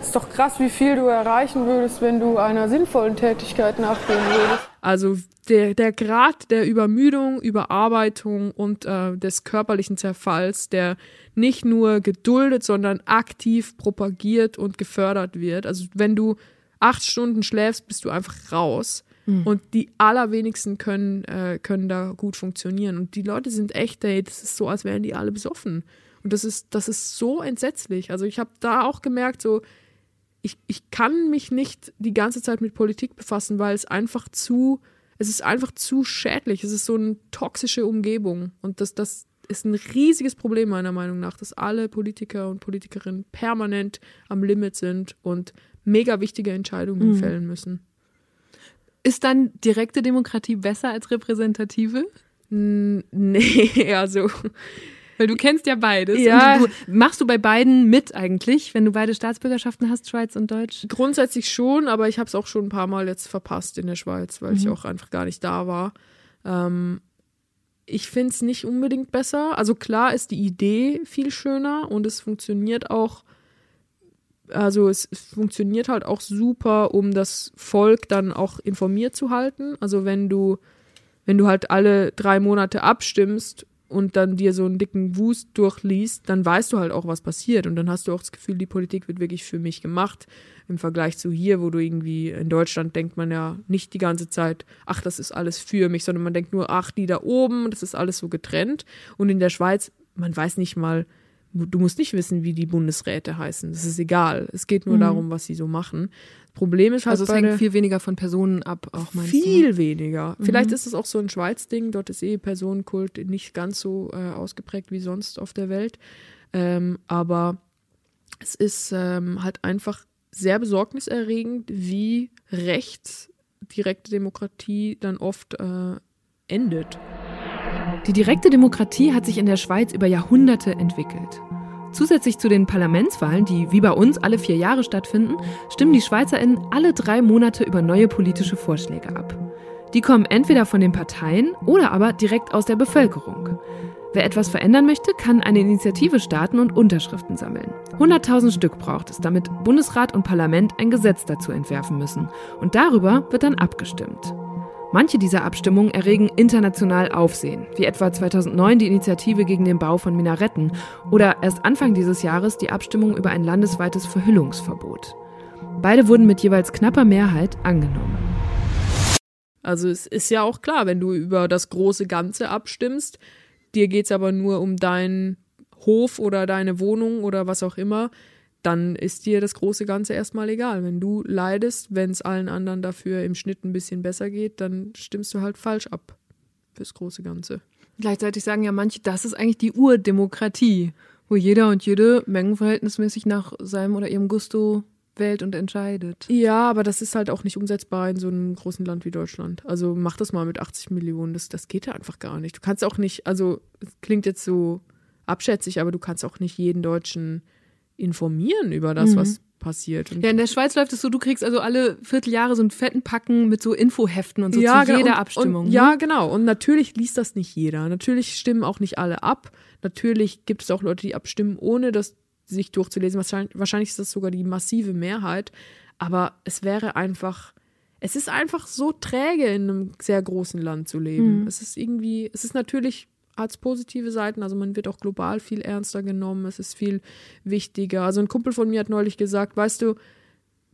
Ist doch krass, wie viel du erreichen würdest, wenn du einer sinnvollen Tätigkeit nachgehen würdest. Also der, der Grad der Übermüdung, Überarbeitung und äh, des körperlichen Zerfalls, der nicht nur geduldet, sondern aktiv propagiert und gefördert wird. Also wenn du acht Stunden schläfst, bist du einfach raus. Mhm. Und die allerwenigsten können, äh, können da gut funktionieren. Und die Leute sind echt, ey, das ist so, als wären die alle besoffen. Und das ist, das ist so entsetzlich. Also ich habe da auch gemerkt, so, ich, ich kann mich nicht die ganze Zeit mit Politik befassen, weil es einfach zu, es ist einfach zu schädlich. Es ist so eine toxische Umgebung. Und das, das ist ein riesiges Problem meiner Meinung nach, dass alle Politiker und Politikerinnen permanent am Limit sind und mega wichtige Entscheidungen mhm. fällen müssen. Ist dann direkte Demokratie besser als repräsentative? Nee, also weil du kennst ja beides. Ja. Du, machst du bei beiden mit eigentlich, wenn du beide Staatsbürgerschaften hast, Schweiz und Deutsch? Grundsätzlich schon, aber ich habe es auch schon ein paar Mal jetzt verpasst in der Schweiz, weil mhm. ich auch einfach gar nicht da war. Ähm, ich finde es nicht unbedingt besser. Also klar ist die Idee viel schöner und es funktioniert auch, also es, es funktioniert halt auch super, um das Volk dann auch informiert zu halten. Also wenn du, wenn du halt alle drei Monate abstimmst und dann dir so einen dicken Wust durchliest, dann weißt du halt auch, was passiert. Und dann hast du auch das Gefühl, die Politik wird wirklich für mich gemacht. Im Vergleich zu hier, wo du irgendwie in Deutschland denkt man ja nicht die ganze Zeit, ach, das ist alles für mich, sondern man denkt nur, ach, die da oben, das ist alles so getrennt. Und in der Schweiz, man weiß nicht mal, du musst nicht wissen, wie die Bundesräte heißen. Das ist egal. Es geht nur mhm. darum, was sie so machen. Problem ist halt. Also es hängt viel weniger von Personen ab, auch meinst Viel du? weniger. Mhm. Vielleicht ist es auch so ein Schweiz-Ding, dort ist eh Personenkult nicht ganz so äh, ausgeprägt wie sonst auf der Welt. Ähm, aber es ist ähm, halt einfach sehr besorgniserregend, wie rechts direkte Demokratie dann oft äh, endet. Die direkte Demokratie hat sich in der Schweiz über Jahrhunderte entwickelt. Zusätzlich zu den Parlamentswahlen, die wie bei uns alle vier Jahre stattfinden, stimmen die SchweizerInnen alle drei Monate über neue politische Vorschläge ab. Die kommen entweder von den Parteien oder aber direkt aus der Bevölkerung. Wer etwas verändern möchte, kann eine Initiative starten und Unterschriften sammeln. 100.000 Stück braucht es, damit Bundesrat und Parlament ein Gesetz dazu entwerfen müssen. Und darüber wird dann abgestimmt. Manche dieser Abstimmungen erregen international Aufsehen, wie etwa 2009 die Initiative gegen den Bau von Minaretten oder erst Anfang dieses Jahres die Abstimmung über ein landesweites Verhüllungsverbot. Beide wurden mit jeweils knapper Mehrheit angenommen. Also es ist ja auch klar, wenn du über das große Ganze abstimmst, dir geht es aber nur um deinen Hof oder deine Wohnung oder was auch immer, dann ist dir das große Ganze erstmal egal. Wenn du leidest, wenn es allen anderen dafür im Schnitt ein bisschen besser geht, dann stimmst du halt falsch ab fürs große Ganze. Gleichzeitig sagen ja manche, das ist eigentlich die Urdemokratie, wo jeder und jede mengenverhältnismäßig nach seinem oder ihrem Gusto wählt und entscheidet. Ja, aber das ist halt auch nicht umsetzbar in so einem großen Land wie Deutschland. Also mach das mal mit 80 Millionen, das, das geht ja einfach gar nicht. Du kannst auch nicht, also es klingt jetzt so abschätzig, aber du kannst auch nicht jeden Deutschen informieren über das, mhm. was passiert. Ja, in der Schweiz läuft es so, du kriegst also alle Vierteljahre so einen fetten Packen mit so Infoheften und so ja, zu genau. jeder und, Abstimmung. Und, ne? Ja, genau. Und natürlich liest das nicht jeder. Natürlich stimmen auch nicht alle ab. Natürlich gibt es auch Leute, die abstimmen, ohne das sich durchzulesen. Wahrscheinlich, wahrscheinlich ist das sogar die massive Mehrheit. Aber es wäre einfach, es ist einfach so träge, in einem sehr großen Land zu leben. Mhm. Es ist irgendwie, es ist natürlich hat positive Seiten, also man wird auch global viel ernster genommen, es ist viel wichtiger. Also ein Kumpel von mir hat neulich gesagt, weißt du,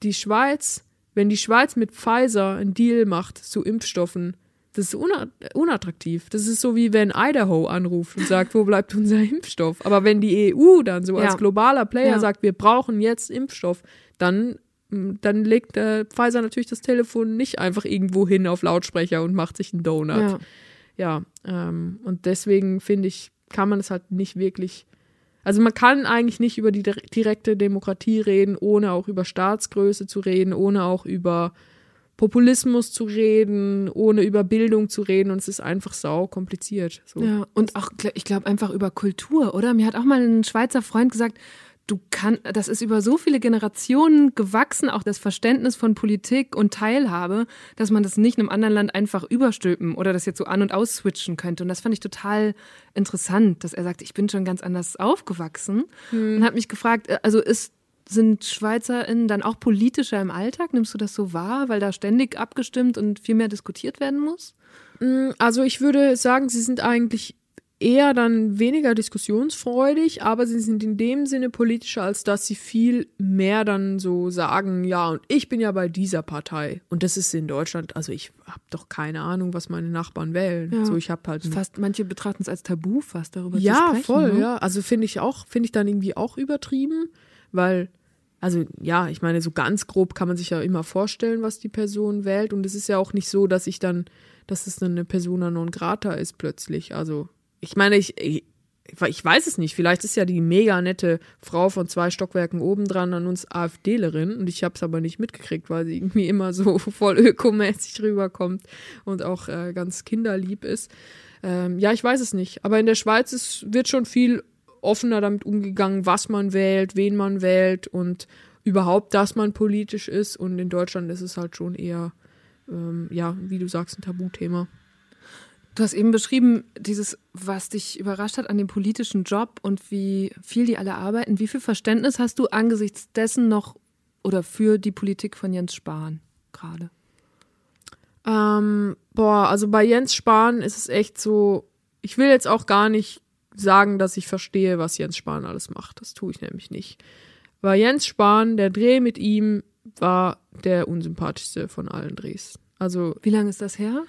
die Schweiz, wenn die Schweiz mit Pfizer einen Deal macht zu Impfstoffen, das ist una unattraktiv. Das ist so wie wenn Idaho anruft und sagt, wo bleibt unser Impfstoff? Aber wenn die EU dann so als Ja. globaler Player Ja. sagt, wir brauchen jetzt Impfstoff, dann, dann legt äh, Pfizer natürlich das Telefon nicht einfach irgendwo hin auf Lautsprecher und macht sich einen Donut. Ja. Ja, ähm, und deswegen finde ich, kann man es halt nicht wirklich. Also man kann eigentlich nicht über die dir- direkte Demokratie reden, ohne auch über Staatsgröße zu reden, ohne auch über Populismus zu reden, ohne über Bildung zu reden und es ist einfach sau kompliziert. So. Ja, und auch, ich glaube, einfach über Kultur, oder? Mir hat auch mal ein Schweizer Freund gesagt, du kannst, das ist über so viele Generationen gewachsen, auch das Verständnis von Politik und Teilhabe, dass man das nicht einem anderen Land einfach überstülpen oder das jetzt so an- und ausswitchen könnte. Und das fand ich total interessant, dass er sagt, ich bin schon ganz anders aufgewachsen und hat mich gefragt, äh, also ist sind SchweizerInnen dann auch politischer im Alltag? Nimmst du das so wahr, weil da ständig abgestimmt und viel mehr diskutiert werden muss? Mm, Also ich würde sagen, sie sind eigentlich eher dann weniger diskussionsfreudig, aber sie sind in dem Sinne politischer, als dass sie viel mehr dann so sagen, ja, und ich bin ja bei dieser Partei. Und das ist in Deutschland, also ich habe doch keine Ahnung, was meine Nachbarn wählen. Ja. So, ich habe halt Fast, manche betrachten es als Tabu, fast darüber zu ja, sprechen. voll, ne? ja. Also finde ich auch, finde ich dann irgendwie auch übertrieben, weil, also ja, ich meine, so ganz grob kann man sich ja immer vorstellen, was die Person wählt. Und es ist ja auch nicht so, dass ich dann, dass es dann eine Persona non grata ist plötzlich. Also, ich meine, ich, ich, ich weiß es nicht. Vielleicht ist ja die mega nette Frau von zwei Stockwerken obendran an uns AfDlerin und ich habe es aber nicht mitgekriegt, weil sie irgendwie immer so voll ökomäßig rüberkommt und auch äh, ganz kinderlieb ist. Ähm, ja, ich weiß es nicht. Aber in der Schweiz ist, wird schon viel offener damit umgegangen, was man wählt, wen man wählt und überhaupt, dass man politisch ist. Und in Deutschland ist es halt schon eher, ähm, ja, wie du sagst, ein Tabuthema. Du hast eben beschrieben, dieses, was dich überrascht hat an dem politischen Job und wie viel die alle arbeiten. Wie viel Verständnis hast du angesichts dessen noch oder für die Politik von Jens Spahn gerade? Ähm, boah, also bei Jens Spahn ist es echt so, ich will jetzt auch gar nicht sagen, dass ich verstehe, was Jens Spahn alles macht. Das tue ich nämlich nicht. Weil Jens Spahn, der Dreh mit ihm, war der unsympathischste von allen Drehs. Also Wie lange ist das her?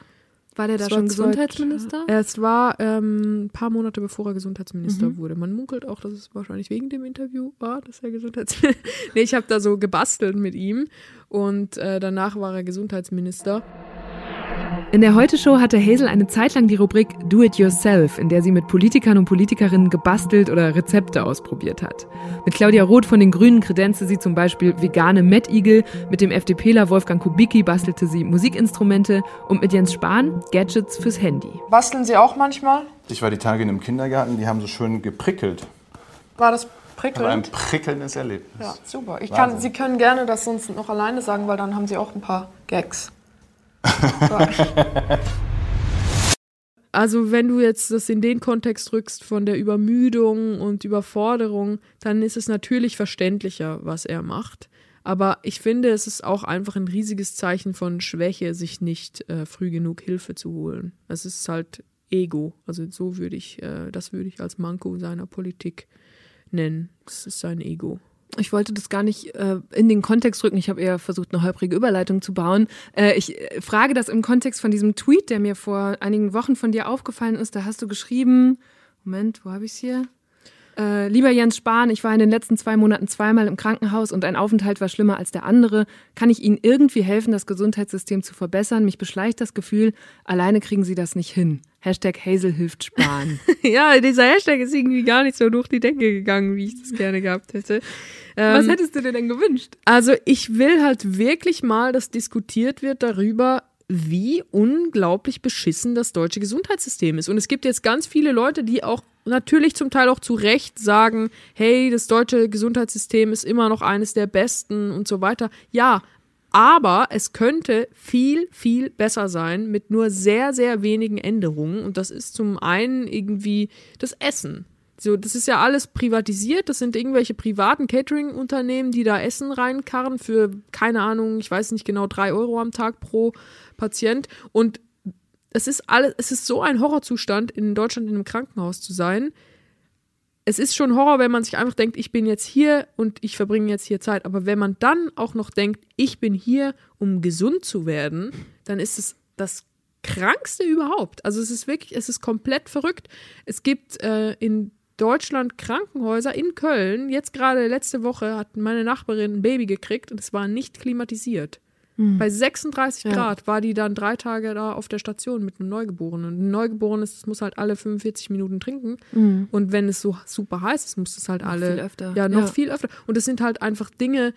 War der da schon Gesundheitsminister? Es war ähm, ein paar Monate bevor er Gesundheitsminister Mhm. wurde. Man munkelt auch, dass es wahrscheinlich wegen dem Interview war, dass er Gesundheitsminister. nee, ich habe da so gebastelt mit ihm und äh, danach war er Gesundheitsminister. In der Heute-Show hatte Hazel eine Zeit lang die Rubrik Do It Yourself, in der sie mit Politikern und Politikerinnen gebastelt oder Rezepte ausprobiert hat. Mit Claudia Roth von den Grünen kredenzte sie zum Beispiel vegane Mettigel, mit dem FDPler Wolfgang Kubicki bastelte sie Musikinstrumente und mit Jens Spahn Gadgets fürs Handy. Basteln Sie auch manchmal? Ich war die Tage in einem Kindergarten, die haben so schön geprickelt. War das habe ein prickelnd? prickelndes Erlebnis. Ja, super. Ich Wahnsinn. kann, Sie können gerne das sonst noch alleine sagen, weil dann haben Sie auch ein paar Gags. Also wenn du jetzt das in den Kontext rückst von der Übermüdung und Überforderung, dann ist es natürlich verständlicher, was er macht. Aber ich finde, es ist auch einfach ein riesiges Zeichen von Schwäche, sich nicht äh, früh genug Hilfe zu holen. Es ist halt Ego. Also so würde ich, äh, das würde ich als Manko seiner Politik nennen. Es ist sein Ego. Ich wollte das gar nicht äh, in den Kontext rücken. Ich habe eher versucht, eine holprige Überleitung zu bauen. Äh, ich äh, frage das im Kontext von diesem Tweet, der mir vor einigen Wochen von dir aufgefallen ist. Da hast du geschrieben, Moment, wo habe ich es hier? Äh, lieber Jens Spahn, ich war in den letzten zwei Monaten zweimal im Krankenhaus und ein Aufenthalt war schlimmer als der andere. Kann ich Ihnen irgendwie helfen, das Gesundheitssystem zu verbessern? Mich beschleicht das Gefühl, alleine kriegen Sie das nicht hin. Hashtag Hazel hilft Spahn. ja, dieser Hashtag ist irgendwie gar nicht so durch die Decke gegangen, wie ich das gerne gehabt hätte. Was Ähm, hättest du dir denn gewünscht? Also ich will halt wirklich mal, dass diskutiert wird darüber, wie unglaublich beschissen das deutsche Gesundheitssystem ist. Und es gibt jetzt ganz viele Leute, die auch natürlich zum Teil auch zu Recht sagen, hey, das deutsche Gesundheitssystem ist immer noch eines der besten und so weiter. Ja, aber es könnte viel, viel besser sein mit nur sehr, sehr wenigen Änderungen. Und das ist zum einen irgendwie das Essen. So, das ist ja alles privatisiert. Das sind irgendwelche privaten Catering-Unternehmen, die da Essen reinkarren für, keine Ahnung, ich weiß nicht genau, drei Euro am Tag pro Patient. Und es ist alles, es ist so ein Horrorzustand, in Deutschland in einem Krankenhaus zu sein. Es ist schon Horror, wenn man sich einfach denkt, ich bin jetzt hier und ich verbringe jetzt hier Zeit. Aber wenn man dann auch noch denkt, ich bin hier, um gesund zu werden, dann ist es das krankste überhaupt. Also es ist wirklich, es ist komplett verrückt. Es gibt äh, in Deutschland Krankenhäuser in Köln. Jetzt gerade letzte Woche hat meine Nachbarin ein Baby gekriegt und es war nicht klimatisiert. Hm. Bei 36 Ja. Grad war die dann drei Tage da auf der Station mit einem Neugeborenen. Und ein Neugeborenes das muss halt alle 45 Minuten trinken. Mhm. Und wenn es so super heiß ist, muss es halt alle. viel öfter. Ja, noch Ja. viel öfter. Und es sind halt einfach Dinge,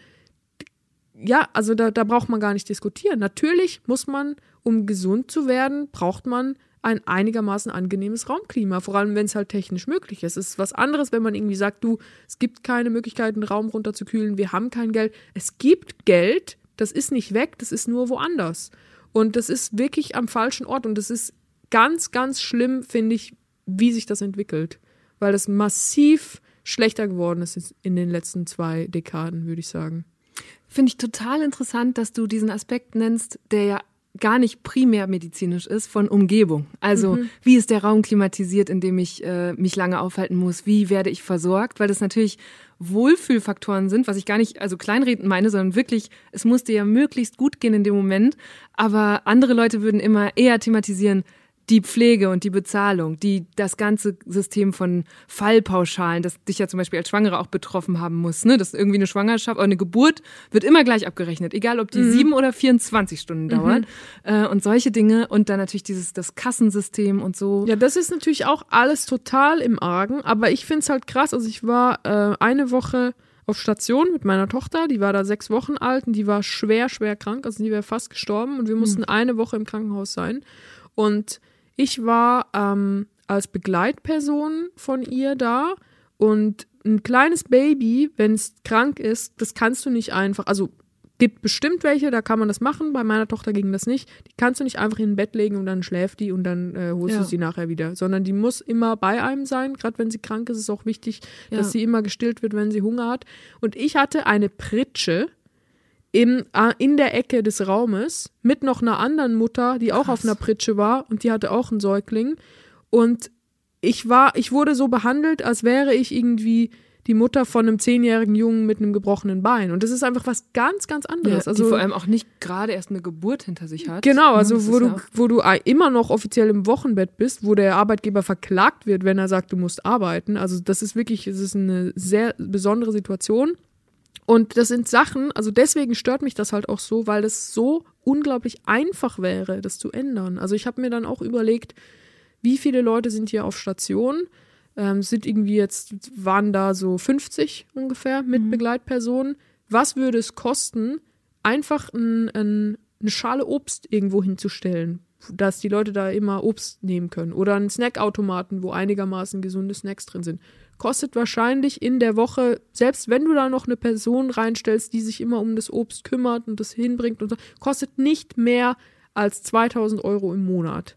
ja, also da, da braucht man gar nicht diskutieren. Natürlich muss man, um gesund zu werden, braucht man ein einigermaßen angenehmes Raumklima, vor allem wenn es halt technisch möglich ist. Es ist was anderes, wenn man irgendwie sagt, du, es gibt keine Möglichkeit, einen Raum runterzukühlen, wir haben kein Geld. Es gibt Geld, das ist nicht weg, das ist nur woanders. Und das ist wirklich am falschen Ort und das ist ganz, ganz schlimm, finde ich, wie sich das entwickelt. Weil das massiv schlechter geworden ist in den letzten zwei Dekaden, würde ich sagen. Finde ich total interessant, dass du diesen Aspekt nennst, der ja gar nicht primär medizinisch ist, von Umgebung. Also Mhm. wie ist der Raum klimatisiert, in dem ich äh, mich lange aufhalten muss? Wie werde ich versorgt? Weil das natürlich Wohlfühlfaktoren sind, was ich gar nicht also kleinreden meine, sondern wirklich, es muss dir ja möglichst gut gehen in dem Moment. Aber andere Leute würden immer eher thematisieren, die Pflege und die Bezahlung, die das ganze System von Fallpauschalen, das dich ja zum Beispiel als Schwangere auch betroffen haben muss, ne? Das irgendwie eine Schwangerschaft oder eine Geburt wird immer gleich abgerechnet, egal ob die Mhm. sieben oder 24 Stunden dauert. Mhm. Äh, und solche Dinge und dann natürlich dieses das Kassensystem und so. Ja, das ist natürlich auch alles total im Argen, aber ich finde es halt krass. Also ich war äh, eine Woche auf Station mit meiner Tochter, die war da sechs Wochen alt und die war schwer, schwer krank, also die wäre fast gestorben und wir mussten eine Woche im Krankenhaus sein. Und ich war ähm, als Begleitperson von ihr da und ein kleines Baby, wenn es krank ist, das kannst du nicht einfach, also gibt bestimmt welche, da kann man das machen. Bei meiner Tochter ging das nicht. Die kannst du nicht einfach in ein Bett legen und dann schläft die und dann äh, holst Ja. du sie nachher wieder, sondern die muss immer bei einem sein. Gerade wenn sie krank ist, ist es auch wichtig, Ja. dass sie immer gestillt wird, wenn sie Hunger hat. Und ich hatte eine Pritsche im, äh, in der Ecke des Raumes mit noch einer anderen Mutter, die auch auf einer Pritsche war und die hatte auch einen Säugling. Und ich war, ich wurde so behandelt, als wäre ich irgendwie die Mutter von einem zehnjährigen Jungen mit einem gebrochenen Bein. Und das ist einfach was ganz, ganz Ja, anderes. die also vor allem auch nicht gerade erst eine Geburt hinter sich hat. Genau, Ne, also wo du, ja wo du immer noch offiziell im Wochenbett bist, wo der Arbeitgeber verklagt wird, wenn er sagt, du musst arbeiten. Also das ist wirklich, es ist eine sehr besondere Situation. Und das sind Sachen, also deswegen stört mich das halt auch so, weil das so unglaublich einfach wäre, das zu ändern. Also ich habe mir dann auch überlegt, wie viele Leute sind hier auf Station? Ähm, sind irgendwie jetzt, waren da so 50 ungefähr mit Begleitpersonen. Was würde es kosten, einfach ein, ein, eine Schale Obst irgendwo hinzustellen, dass die Leute da immer Obst nehmen können? Oder einen Snackautomaten, wo einigermaßen gesunde Snacks drin sind. Kostet wahrscheinlich in der Woche, selbst wenn du da noch eine Person reinstellst, die sich immer um das Obst kümmert und das hinbringt und so, kostet nicht mehr als 2000 Euro im Monat.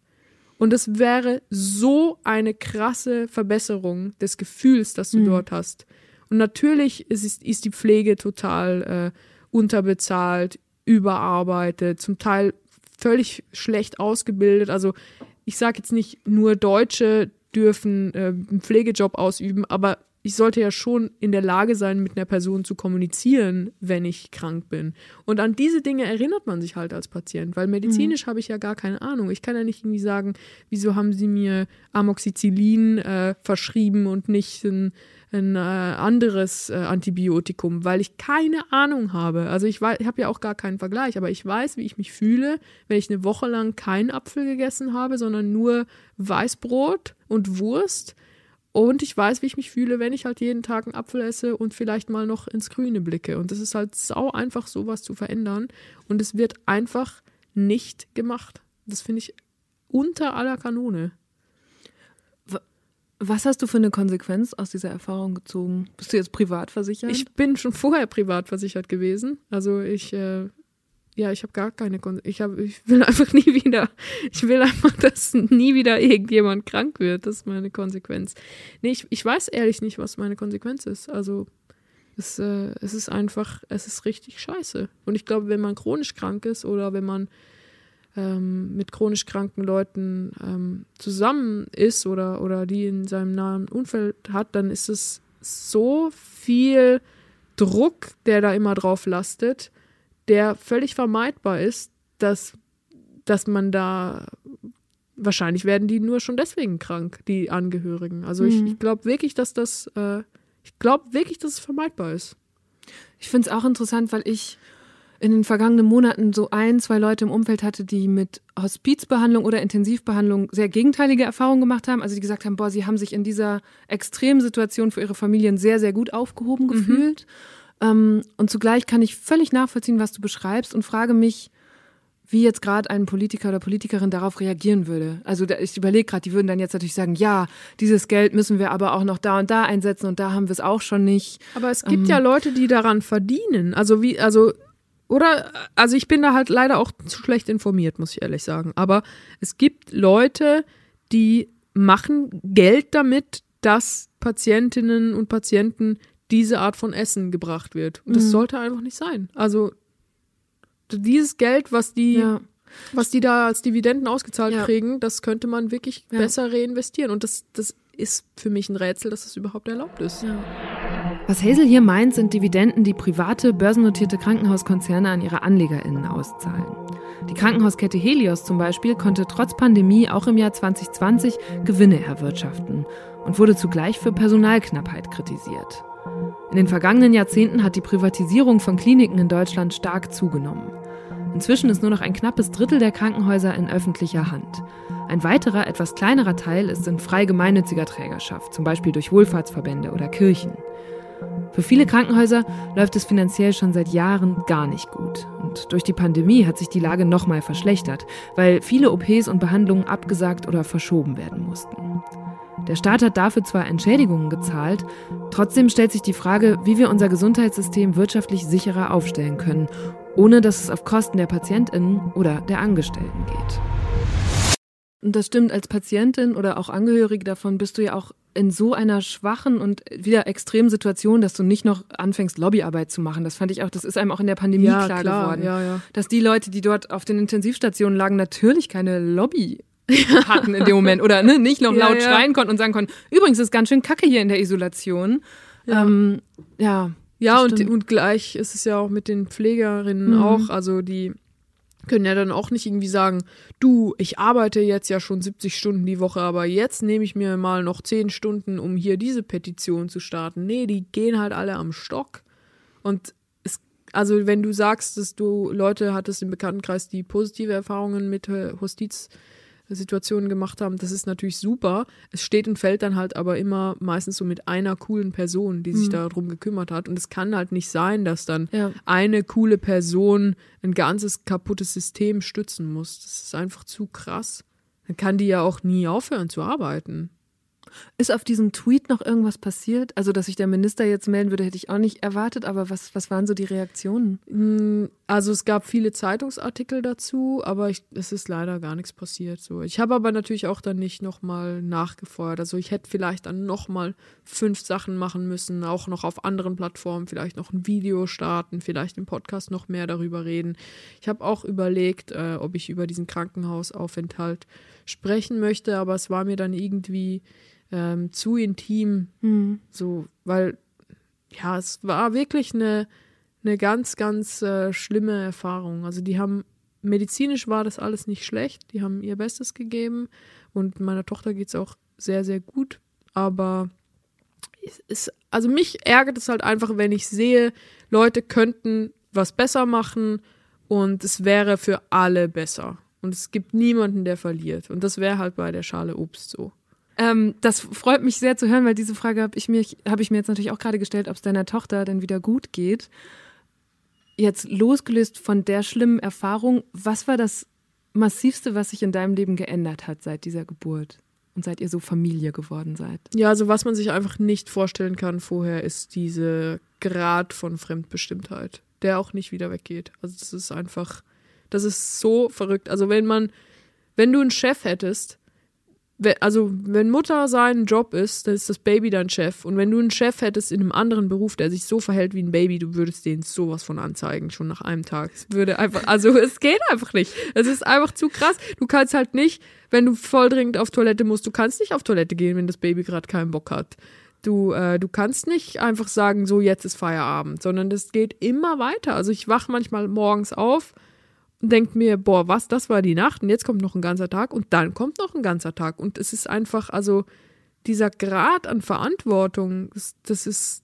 Und es wäre so eine krasse Verbesserung des Gefühls, das du Mhm. dort hast. Und natürlich ist, ist die Pflege total äh, unterbezahlt, überarbeitet, zum Teil völlig schlecht ausgebildet. Also ich sage jetzt nicht nur Deutsche dürfen äh, einen Pflegejob ausüben, aber ich sollte ja schon in der Lage sein, mit einer Person zu kommunizieren, wenn ich krank bin. Und an diese Dinge erinnert man sich halt als Patient, weil medizinisch habe ich ja gar keine Ahnung. Ich kann ja nicht irgendwie sagen, wieso haben sie mir Amoxicillin äh, verschrieben und nicht ein, ein äh, anderes äh, Antibiotikum, weil ich keine Ahnung habe. Also ich, ich habe ja auch gar keinen Vergleich, aber ich weiß, wie ich mich fühle, wenn ich eine Woche lang keinen Apfel gegessen habe, sondern nur Weißbrot und Wurst. Und ich weiß, wie ich mich fühle, wenn ich halt jeden Tag einen Apfel esse und vielleicht mal noch ins Grüne blicke. Und das ist halt sau einfach, sowas zu verändern. Und es wird einfach nicht gemacht. Das finde ich unter aller Kanone. Was hast du für eine Konsequenz aus dieser Erfahrung gezogen? Bist du jetzt privat versichert? Ich bin schon vorher privat versichert gewesen. Also ich, äh, ja, ich habe gar keine Kon ich ich will einfach nie wieder ich will einfach, dass nie wieder irgendjemand krank wird, das ist meine Konsequenz. Nee, ich, ich weiß ehrlich nicht, was meine Konsequenz ist. Also es, äh, es ist einfach, es ist richtig scheiße. Und ich glaube, wenn man chronisch krank ist oder wenn man ähm, mit chronisch kranken Leuten ähm, zusammen ist oder, oder die in seinem nahen Umfeld hat, dann ist es so viel Druck, der da immer drauf lastet, der völlig vermeidbar ist, dass, dass man da wahrscheinlich werden die nur schon deswegen krank, die Angehörigen. Also mhm. ich, ich glaube wirklich, dass das, äh, ich glaube wirklich, dass es vermeidbar ist. Ich finde es auch interessant, weil ich in den vergangenen Monaten so ein, zwei Leute im Umfeld hatte, die mit Hospizbehandlung oder Intensivbehandlung sehr gegenteilige Erfahrungen gemacht haben. Also die gesagt haben, boah, sie haben sich in dieser extremen Situation für ihre Familien sehr, sehr gut aufgehoben mhm. gefühlt. Mhm. Ähm, und zugleich kann ich völlig nachvollziehen, was du beschreibst und frage mich, wie jetzt gerade ein Politiker oder Politikerin darauf reagieren würde. Also ich überlege gerade, die würden dann jetzt natürlich sagen, ja, dieses Geld müssen wir aber auch noch da und da einsetzen und da haben wir es auch schon nicht. Aber es gibt ähm, ja Leute, die daran verdienen. Also wie, also oder, also ich bin da halt leider auch zu schlecht informiert, muss ich ehrlich sagen. Aber es gibt Leute, die machen Geld damit, dass Patientinnen und Patienten diese Art von Essen gebracht wird. Und das mhm. sollte einfach nicht sein. Also dieses Geld, was die, ja. was die da als Dividenden ausgezahlt ja. kriegen, das könnte man wirklich ja. besser reinvestieren. Und das, das ist für mich ein Rätsel, dass das überhaupt erlaubt ist. Was Hazel hier meint, sind Dividenden, die private, börsennotierte Krankenhauskonzerne an ihre AnlegerInnen auszahlen. Die Krankenhauskette Helios zum Beispiel konnte trotz Pandemie auch im Jahr 2020 Gewinne erwirtschaften und wurde zugleich für Personalknappheit kritisiert. In den vergangenen Jahrzehnten hat die Privatisierung von Kliniken in Deutschland stark zugenommen. Inzwischen ist nur noch ein knappes Drittel der Krankenhäuser in öffentlicher Hand. Ein weiterer, etwas kleinerer Teil ist in frei gemeinnütziger Trägerschaft, zum Beispiel durch Wohlfahrtsverbände oder Kirchen. Für viele Krankenhäuser läuft es finanziell schon seit Jahren gar nicht gut. Und durch die Pandemie hat sich die Lage nochmal verschlechtert, weil viele OPs und Behandlungen abgesagt oder verschoben werden mussten. Der Staat hat dafür zwar Entschädigungen gezahlt, trotzdem stellt sich die Frage, wie wir unser Gesundheitssystem wirtschaftlich sicherer aufstellen können, ohne dass es auf Kosten der Patientinnen oder der Angestellten geht. Und das stimmt, als Patientin oder auch Angehörige davon bist du ja auch in so einer schwachen und wieder extremen Situation, dass du nicht noch anfängst, Lobbyarbeit zu machen. Das fand ich auch, das ist einem auch in der Pandemie ja, klar, klar, geworden. Ja, ja. Dass die Leute, die dort auf den Intensivstationen lagen, natürlich keine Lobby hatten in dem Moment oder ne, nicht noch laut schreien konnten und sagen konnten, übrigens ist ganz schön kacke hier in der Isolation. Ja, ähm, ja, ja und, und gleich ist es ja auch mit den Pflegerinnen mhm. auch, also die können ja dann auch nicht irgendwie sagen, du, ich arbeite jetzt ja schon 70 Stunden die Woche, aber jetzt nehme ich mir mal noch 10 Stunden, um hier diese Petition zu starten. Nee, die gehen halt alle am Stock. Und es, also wenn du sagst, dass du Leute hattest im Bekanntenkreis, die positive Erfahrungen mit Hostiz Situationen gemacht haben, das ist natürlich super. Es steht und fällt dann halt aber immer meistens so mit einer coolen Person, die sich mhm. darum gekümmert hat. Und es kann halt nicht sein, dass dann ja. eine coole Person ein ganzes kaputtes System stützen muss. Das ist einfach zu krass. Dann kann die ja auch nie aufhören zu arbeiten. Ist auf diesem Tweet noch irgendwas passiert? Also, dass sich der Minister jetzt melden würde, hätte ich auch nicht erwartet, aber was, was waren so die Reaktionen? Hm, also, es gab viele Zeitungsartikel dazu, aber ich, es ist leider gar nichts passiert. So. Ich habe aber natürlich auch dann nicht nochmal nachgefeuert. Also, ich hätte vielleicht dann nochmal fünf Sachen machen müssen, auch noch auf anderen Plattformen, vielleicht noch ein Video starten, vielleicht im Podcast noch mehr darüber reden. Ich habe auch überlegt, äh, ob ich über diesen Krankenhausaufenthalt sprechen möchte, aber es war mir dann irgendwie ähm, zu intim. Mhm. So, weil, ja, es war wirklich eine, eine ganz, ganz äh, schlimme Erfahrung. Also die haben, medizinisch war das alles nicht schlecht, die haben ihr Bestes gegeben und meiner Tochter geht es auch sehr, sehr gut, aber es ist, also mich ärgert es halt einfach, wenn ich sehe, Leute könnten was besser machen und es wäre für alle besser. Und es gibt niemanden, der verliert. Und das wäre halt bei der Schale Obst so. Ähm, das freut mich sehr zu hören, weil diese Frage habe ich, mir, hab ich mir jetzt natürlich auch gerade gestellt, ob es deiner Tochter denn wieder gut geht. Jetzt losgelöst von der schlimmen Erfahrung, was war das Massivste, was sich in deinem Leben geändert hat seit dieser Geburt? und seit ihr so Familie geworden seid? Ja, also was man sich einfach nicht vorstellen kann vorher, ist diese Grad von Fremdbestimmtheit der auch nicht wieder weggeht. Also das ist einfach, das ist so verrückt. Also wenn man, wenn du einen Chef hättest, also wenn Mutter sein Job ist, dann ist das Baby dein Chef. Und wenn du einen Chef hättest in einem anderen Beruf, der sich so verhält wie ein Baby, du würdest den sowas von anzeigen, schon nach einem Tag. Es würde einfach, also es geht einfach nicht. Es ist einfach zu krass. Du kannst halt nicht, wenn du voll dringend auf Toilette musst, du kannst nicht auf Toilette gehen, wenn das Baby gerade keinen Bock hat. Du, äh, du kannst nicht einfach sagen, so jetzt ist Feierabend, sondern das geht immer weiter. Also ich wache manchmal morgens auf und denke mir, boah, was, das war die Nacht und jetzt kommt noch ein ganzer Tag und dann kommt noch ein ganzer Tag. Und es ist einfach, also dieser Grad an Verantwortung, das, das ist,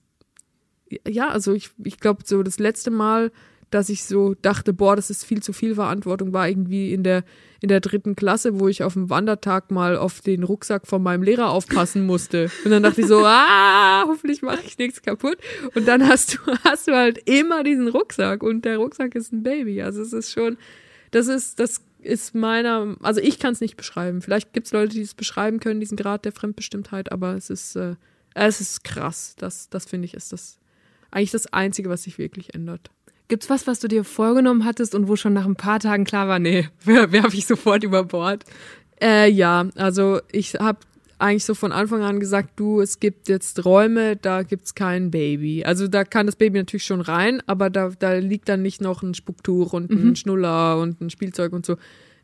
ja, also ich, ich glaube, so das letzte Mal, dass ich so dachte, boah, das ist viel zu viel Verantwortung, war irgendwie in der, in der dritten Klasse, wo ich auf dem Wandertag mal auf den Rucksack von meinem Lehrer aufpassen musste. Und dann dachte ich so, ah, hoffentlich mache ich nichts kaputt. Und dann hast du, hast du halt immer diesen Rucksack und der Rucksack ist ein Baby. Also es ist schon, das ist, das ist meiner, also ich kann es nicht beschreiben. Vielleicht gibt es Leute, die es beschreiben können, diesen Grad der Fremdbestimmtheit, aber es ist, äh, es ist krass. Das, das finde ich, ist das eigentlich das Einzige, was sich wirklich ändert. Gibt's was, was du dir vorgenommen hattest und wo schon nach ein paar Tagen klar war, nee, werfe ich sofort über Bord? Äh, ja, also ich habe eigentlich so von Anfang an gesagt, du, es gibt jetzt Räume, da gibt's kein Baby. Also da kann das Baby natürlich schon rein, aber da, da liegt dann nicht noch ein Spucktuch und ein Mhm. Schnuller und ein Spielzeug und so.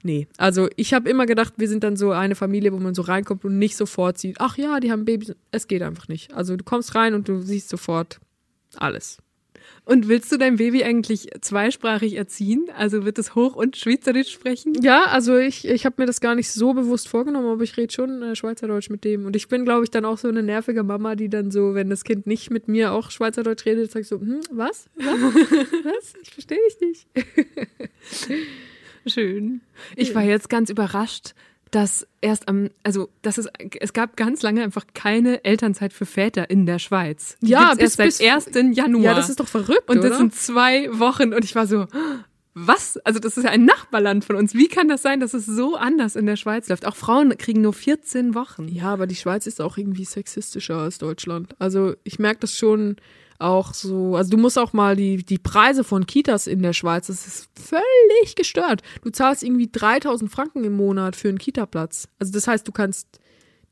Nee, also ich habe immer gedacht, wir sind dann so eine Familie, wo man so reinkommt und nicht sofort sieht, ach ja, die haben Babys. Es geht einfach nicht. Also du kommst rein und du siehst sofort alles. Und willst du dein Baby eigentlich zweisprachig erziehen? Also wird es Hoch- und Schweizerisch sprechen? Ja, also ich, ich habe mir das gar nicht so bewusst vorgenommen, aber ich rede schon äh, Schweizerdeutsch mit dem. Und ich bin, glaube ich, dann auch so eine nervige Mama, die dann so, wenn das Kind nicht mit mir auch Schweizerdeutsch redet, sagt so, hm, was? Was? was? Ich verstehe dich nicht. Schön. Ich war jetzt ganz überrascht, dass erst am, also dass es, es gab ganz lange einfach keine Elternzeit für Väter in der Schweiz. Die Ja, bis- erst bis- seit 1. Januar. Ja, das ist doch verrückt, Und das oder? sind zwei Wochen und ich war so, was? Also das ist ja ein Nachbarland von uns. Wie kann das sein, dass es so anders in der Schweiz läuft? Auch Frauen kriegen nur 14 Wochen. Ja, aber die Schweiz ist auch irgendwie sexistischer als Deutschland. Also ich merke das schon auch so. Also du musst auch mal die, die Preise von Kitas in der Schweiz, das ist völlig gestört. Du zahlst irgendwie 3000 Franken im Monat für einen Kitaplatz. Also das heißt, du kannst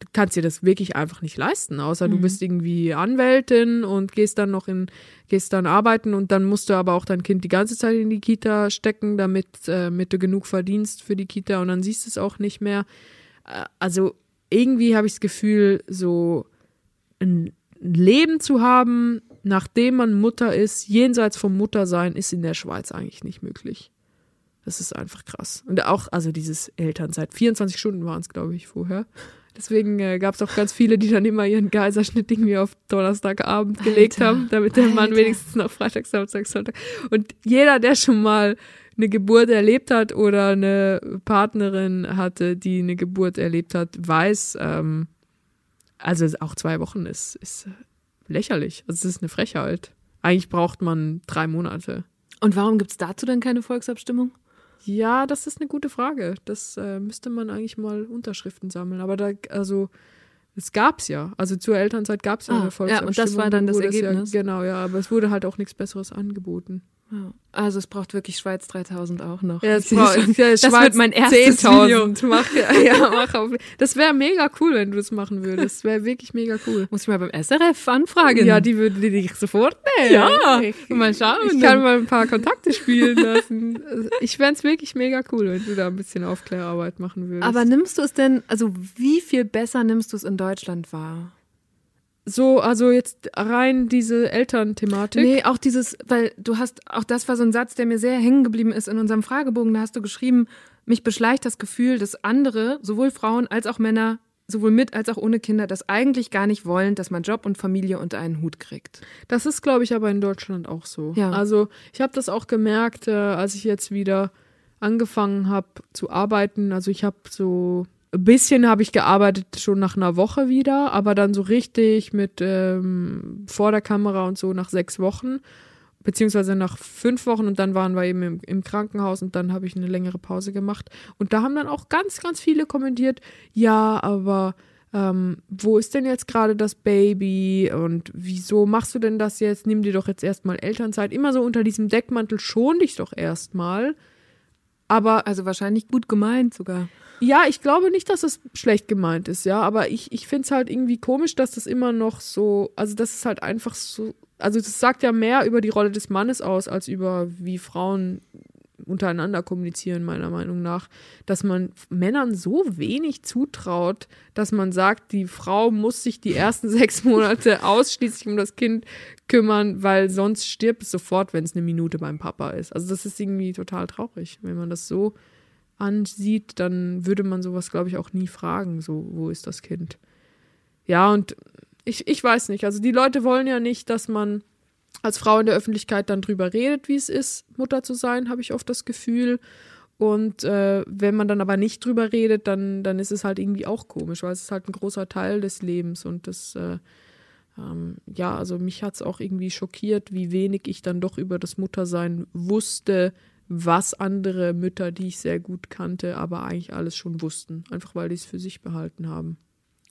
du kannst dir das wirklich einfach nicht leisten, außer du Mhm. bist irgendwie Anwältin und gehst dann noch in, gehst dann arbeiten und dann musst du aber auch dein Kind die ganze Zeit in die Kita stecken, damit, äh, damit du genug verdienst für die Kita und dann siehst du es auch nicht mehr. Äh, Also irgendwie habe ich das Gefühl, so ein Leben zu haben, nachdem man Mutter ist, jenseits vom Muttersein, ist in der Schweiz eigentlich nicht möglich. Das ist einfach krass. Und auch, also dieses Elternzeit, 24 Stunden waren es, glaube ich, vorher. Deswegen äh, gab es auch ganz viele, die dann immer ihren Kaiserschnitt irgendwie auf Donnerstagabend gelegt Alter, haben, damit der Mann Alter. wenigstens noch Freitag, Samstag, Sonntag. Und jeder, der schon mal eine Geburt erlebt hat oder eine Partnerin hatte, die eine Geburt erlebt hat, weiß, ähm, also auch zwei Wochen ist, ist lächerlich. Also es ist eine Frechheit. Eigentlich braucht man drei Monate. Und warum gibt's dazu dann keine Volksabstimmung? Ja, das ist eine gute Frage. Das äh, müsste man eigentlich mal Unterschriften sammeln. Aber da, also, es gab's ja. Also zur Elternzeit gab's ja Ah, eine ja, Volksabstimmung. und das war dann das es Ergebnis? Ja, genau, ja. Aber es wurde halt auch nichts Besseres angeboten. Ja. Also es braucht wirklich Schweiz 3000 auch noch. Ja, es braucht- schon. ja, das wird mein erstes 10.000. Video. Mach, ja, ja, mach auf. Das wäre mega cool, wenn du das machen würdest. Das wäre wirklich mega cool. Muss ich mal beim SRF anfragen. Ja, die würden dich sofort nehmen. Ja, ich, mal schauen. Ich kann mal ein paar Kontakte spielen lassen. Ich fände es wirklich mega cool, wenn du da ein bisschen Aufklärarbeit machen würdest. Aber nimmst du es denn, also wie viel besser nimmst du es in Deutschland wahr? So, also jetzt rein diese Elternthematik. Nee, auch dieses, weil du hast, auch das war so ein Satz, der mir sehr hängen geblieben ist in unserem Fragebogen. Da hast du geschrieben, mich beschleicht das Gefühl, dass andere, sowohl Frauen als auch Männer, sowohl mit als auch ohne Kinder, das eigentlich gar nicht wollen, dass man Job und Familie unter einen Hut kriegt. Das ist, glaube ich, aber in Deutschland auch so. Ja. Also ich habe das auch gemerkt, äh, als ich jetzt wieder angefangen habe zu arbeiten. Also ich habe so ein bisschen habe ich gearbeitet schon nach einer Woche wieder, aber dann so richtig mit ähm, vor der Kamera und so nach sechs Wochen, beziehungsweise nach fünf Wochen und dann waren wir eben im, im Krankenhaus und dann habe ich eine längere Pause gemacht. Und da haben dann auch ganz, ganz viele kommentiert, ja, aber ähm, wo ist denn jetzt gerade das Baby und wieso machst du denn das jetzt? Nimm dir doch jetzt erstmal Elternzeit. Immer so unter diesem Deckmantel schon dich doch erstmal. Aber Also wahrscheinlich gut gemeint sogar. Ja, ich glaube nicht, dass es schlecht gemeint ist, ja, aber ich, ich finde es halt irgendwie komisch, dass das immer noch so, also das ist halt einfach so, also das sagt ja mehr über die Rolle des Mannes aus, als über wie Frauen untereinander kommunizieren, meiner Meinung nach, dass man Männern so wenig zutraut, dass man sagt, die Frau muss sich die ersten sechs Monate ausschließlich um das Kind kümmern, weil sonst stirbt es sofort, wenn es eine Minute beim Papa ist. Also das ist irgendwie total traurig, wenn man das so ansieht, dann würde man sowas, glaube ich, auch nie fragen, so, wo ist das Kind? Ja, und ich, ich weiß nicht, also die Leute wollen ja nicht, dass man als Frau in der Öffentlichkeit dann drüber redet, wie es ist, Mutter zu sein, habe ich oft das Gefühl. Und äh, wenn man dann aber nicht drüber redet, dann, dann ist es halt irgendwie auch komisch, weil es ist halt ein großer Teil des Lebens und das, äh, ähm, ja, also mich hat es auch irgendwie schockiert, wie wenig ich dann doch über das Muttersein wusste, was andere Mütter, die ich sehr gut kannte, aber eigentlich alles schon wussten, einfach weil die es für sich behalten haben.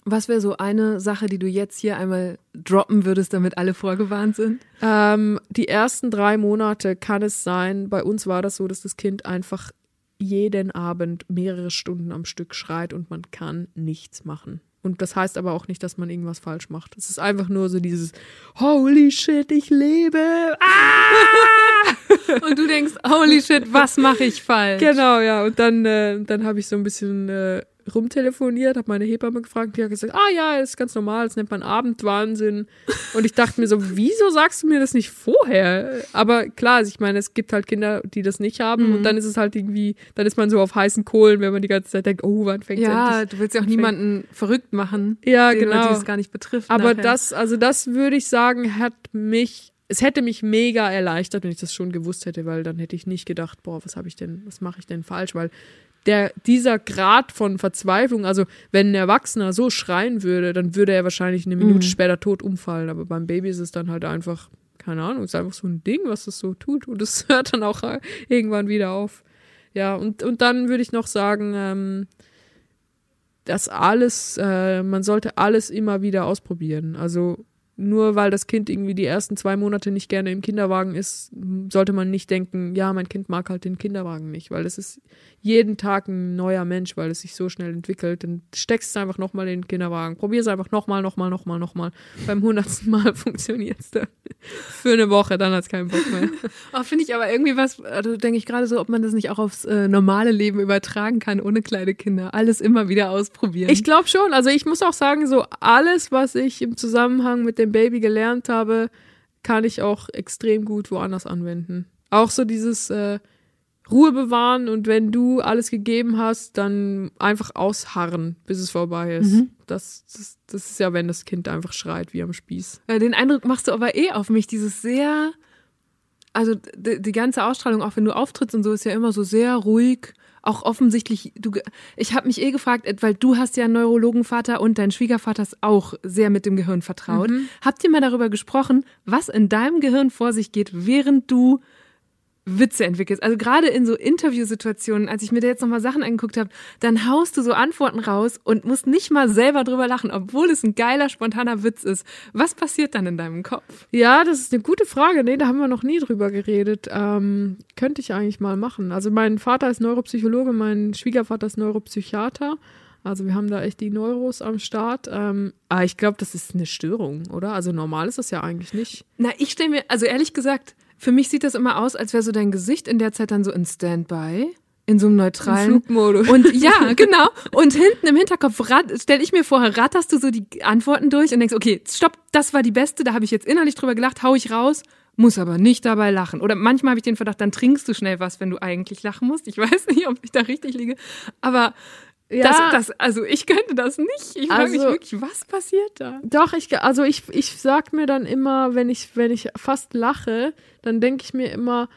Was wäre so eine Sache, die du jetzt hier einmal droppen würdest, damit alle vorgewarnt sind? Ähm, die ersten drei Monate kann es sein, bei uns war das so, dass das Kind einfach jeden Abend mehrere Stunden am Stück schreit und man kann nichts machen. Und das heißt aber auch nicht, dass man irgendwas falsch macht. Es ist einfach nur so dieses Holy shit, ich lebe. Ah! Und du denkst, holy shit, was mache ich falsch? Genau, ja. Und dann, äh, dann habe ich so ein bisschen äh, rumtelefoniert, habe meine Hebamme gefragt, die hat gesagt, ah ja, das ist ganz normal, das nennt man Abendwahnsinn. Und ich dachte mir so, wieso sagst du mir das nicht vorher? Aber klar, also ich meine, es gibt halt Kinder, die das nicht haben Mhm. und dann ist es halt irgendwie, dann ist man so auf heißen Kohlen, wenn man die ganze Zeit denkt, oh, wann fängt Ja, endlich? du willst ja auch fängt- niemanden verrückt machen. Ja, den, genau. Die es gar nicht betrifft. Aber nachher. das, also das würde ich sagen, hat mich, es hätte mich mega erleichtert, wenn ich das schon gewusst hätte, weil dann hätte ich nicht gedacht, boah, was habe ich denn, was mache ich denn falsch? Weil der, dieser Grad von Verzweiflung, also wenn ein Erwachsener so schreien würde, dann würde er wahrscheinlich eine Minute Mhm. später tot umfallen. Aber beim Baby ist es dann halt einfach, keine Ahnung, es ist einfach so ein Ding, was es so tut. Und es hört dann auch irgendwann wieder auf. Ja, und, und dann würde ich noch sagen, ähm, dass alles, äh, man sollte alles immer wieder ausprobieren. Also nur weil das Kind irgendwie die ersten zwei Monate nicht gerne im Kinderwagen ist, sollte man nicht denken, ja, mein Kind mag halt den Kinderwagen nicht, weil es ist jeden Tag ein neuer Mensch, weil es sich so schnell entwickelt. Dann steckst es einfach nochmal in den Kinderwagen. Probier es einfach nochmal, nochmal, nochmal, nochmal. Beim hundertsten Mal funktioniert es dann. Für eine Woche, dann hat es keinen Bock mehr. Oh, Finde ich aber irgendwie was, also denke ich gerade so, ob man das nicht auch aufs äh, normale Leben übertragen kann, ohne kleine Kinder. Alles immer wieder ausprobieren. Ich glaube schon. Also ich muss auch sagen, so alles, was ich im Zusammenhang mit dem Baby gelernt habe, kann ich auch extrem gut woanders anwenden. Auch so dieses äh, Ruhe bewahren und wenn du alles gegeben hast, dann einfach ausharren, bis es vorbei ist. Mhm. Das, das, das ist ja, wenn das Kind einfach schreit wie am Spieß. Äh, Den Eindruck machst du aber eh auf mich, dieses sehr, also die, die ganze Ausstrahlung, auch wenn du auftrittst und so, ist ja immer so sehr ruhig. Auch offensichtlich, du, ich habe mich eh gefragt, weil du hast ja einen Neurologenvater und dein Schwiegervater ist auch sehr mit dem Gehirn vertraut. Mhm. Habt ihr mal darüber gesprochen, was in deinem Gehirn vor sich geht, während du Witze entwickelst. Also gerade in so Interviewsituationen, als ich mir da jetzt nochmal Sachen angeguckt habe, dann haust du so Antworten raus und musst nicht mal selber drüber lachen, obwohl es ein geiler, spontaner Witz ist. Was passiert dann in deinem Kopf? Ja, das ist eine gute Frage. Nee, da haben wir noch nie drüber geredet. Ähm, könnte ich eigentlich mal machen. Also mein Vater ist Neuropsychologe, mein Schwiegervater ist Neuropsychiater. Also wir haben da echt die Neuros am Start. Ähm, aber ich glaube, das ist eine Störung, oder? Also normal ist das ja eigentlich nicht. Na, ich stelle mir, also ehrlich gesagt, für mich sieht das immer aus, als wäre so dein Gesicht in der Zeit dann so in Standby. In so einem neutralen Im Flugmodus. Und ja, genau. Und hinten im Hinterkopf stelle ich mir vorher, ratterst du so die Antworten durch und denkst, okay, stopp, das war die beste, da habe ich jetzt innerlich drüber gelacht, hau ich raus, muss aber nicht dabei lachen. Oder manchmal habe ich den Verdacht, dann trinkst du schnell was, wenn du eigentlich lachen musst. Ich weiß nicht, ob ich da richtig liege. Aber Ja. das, das, also ich könnte das nicht. Ich frage mich Also- wirklich, was passiert da? Doch, ich, also ich, ich sag mir dann immer, wenn ich, wenn ich fast lache, dann denke ich mir immer,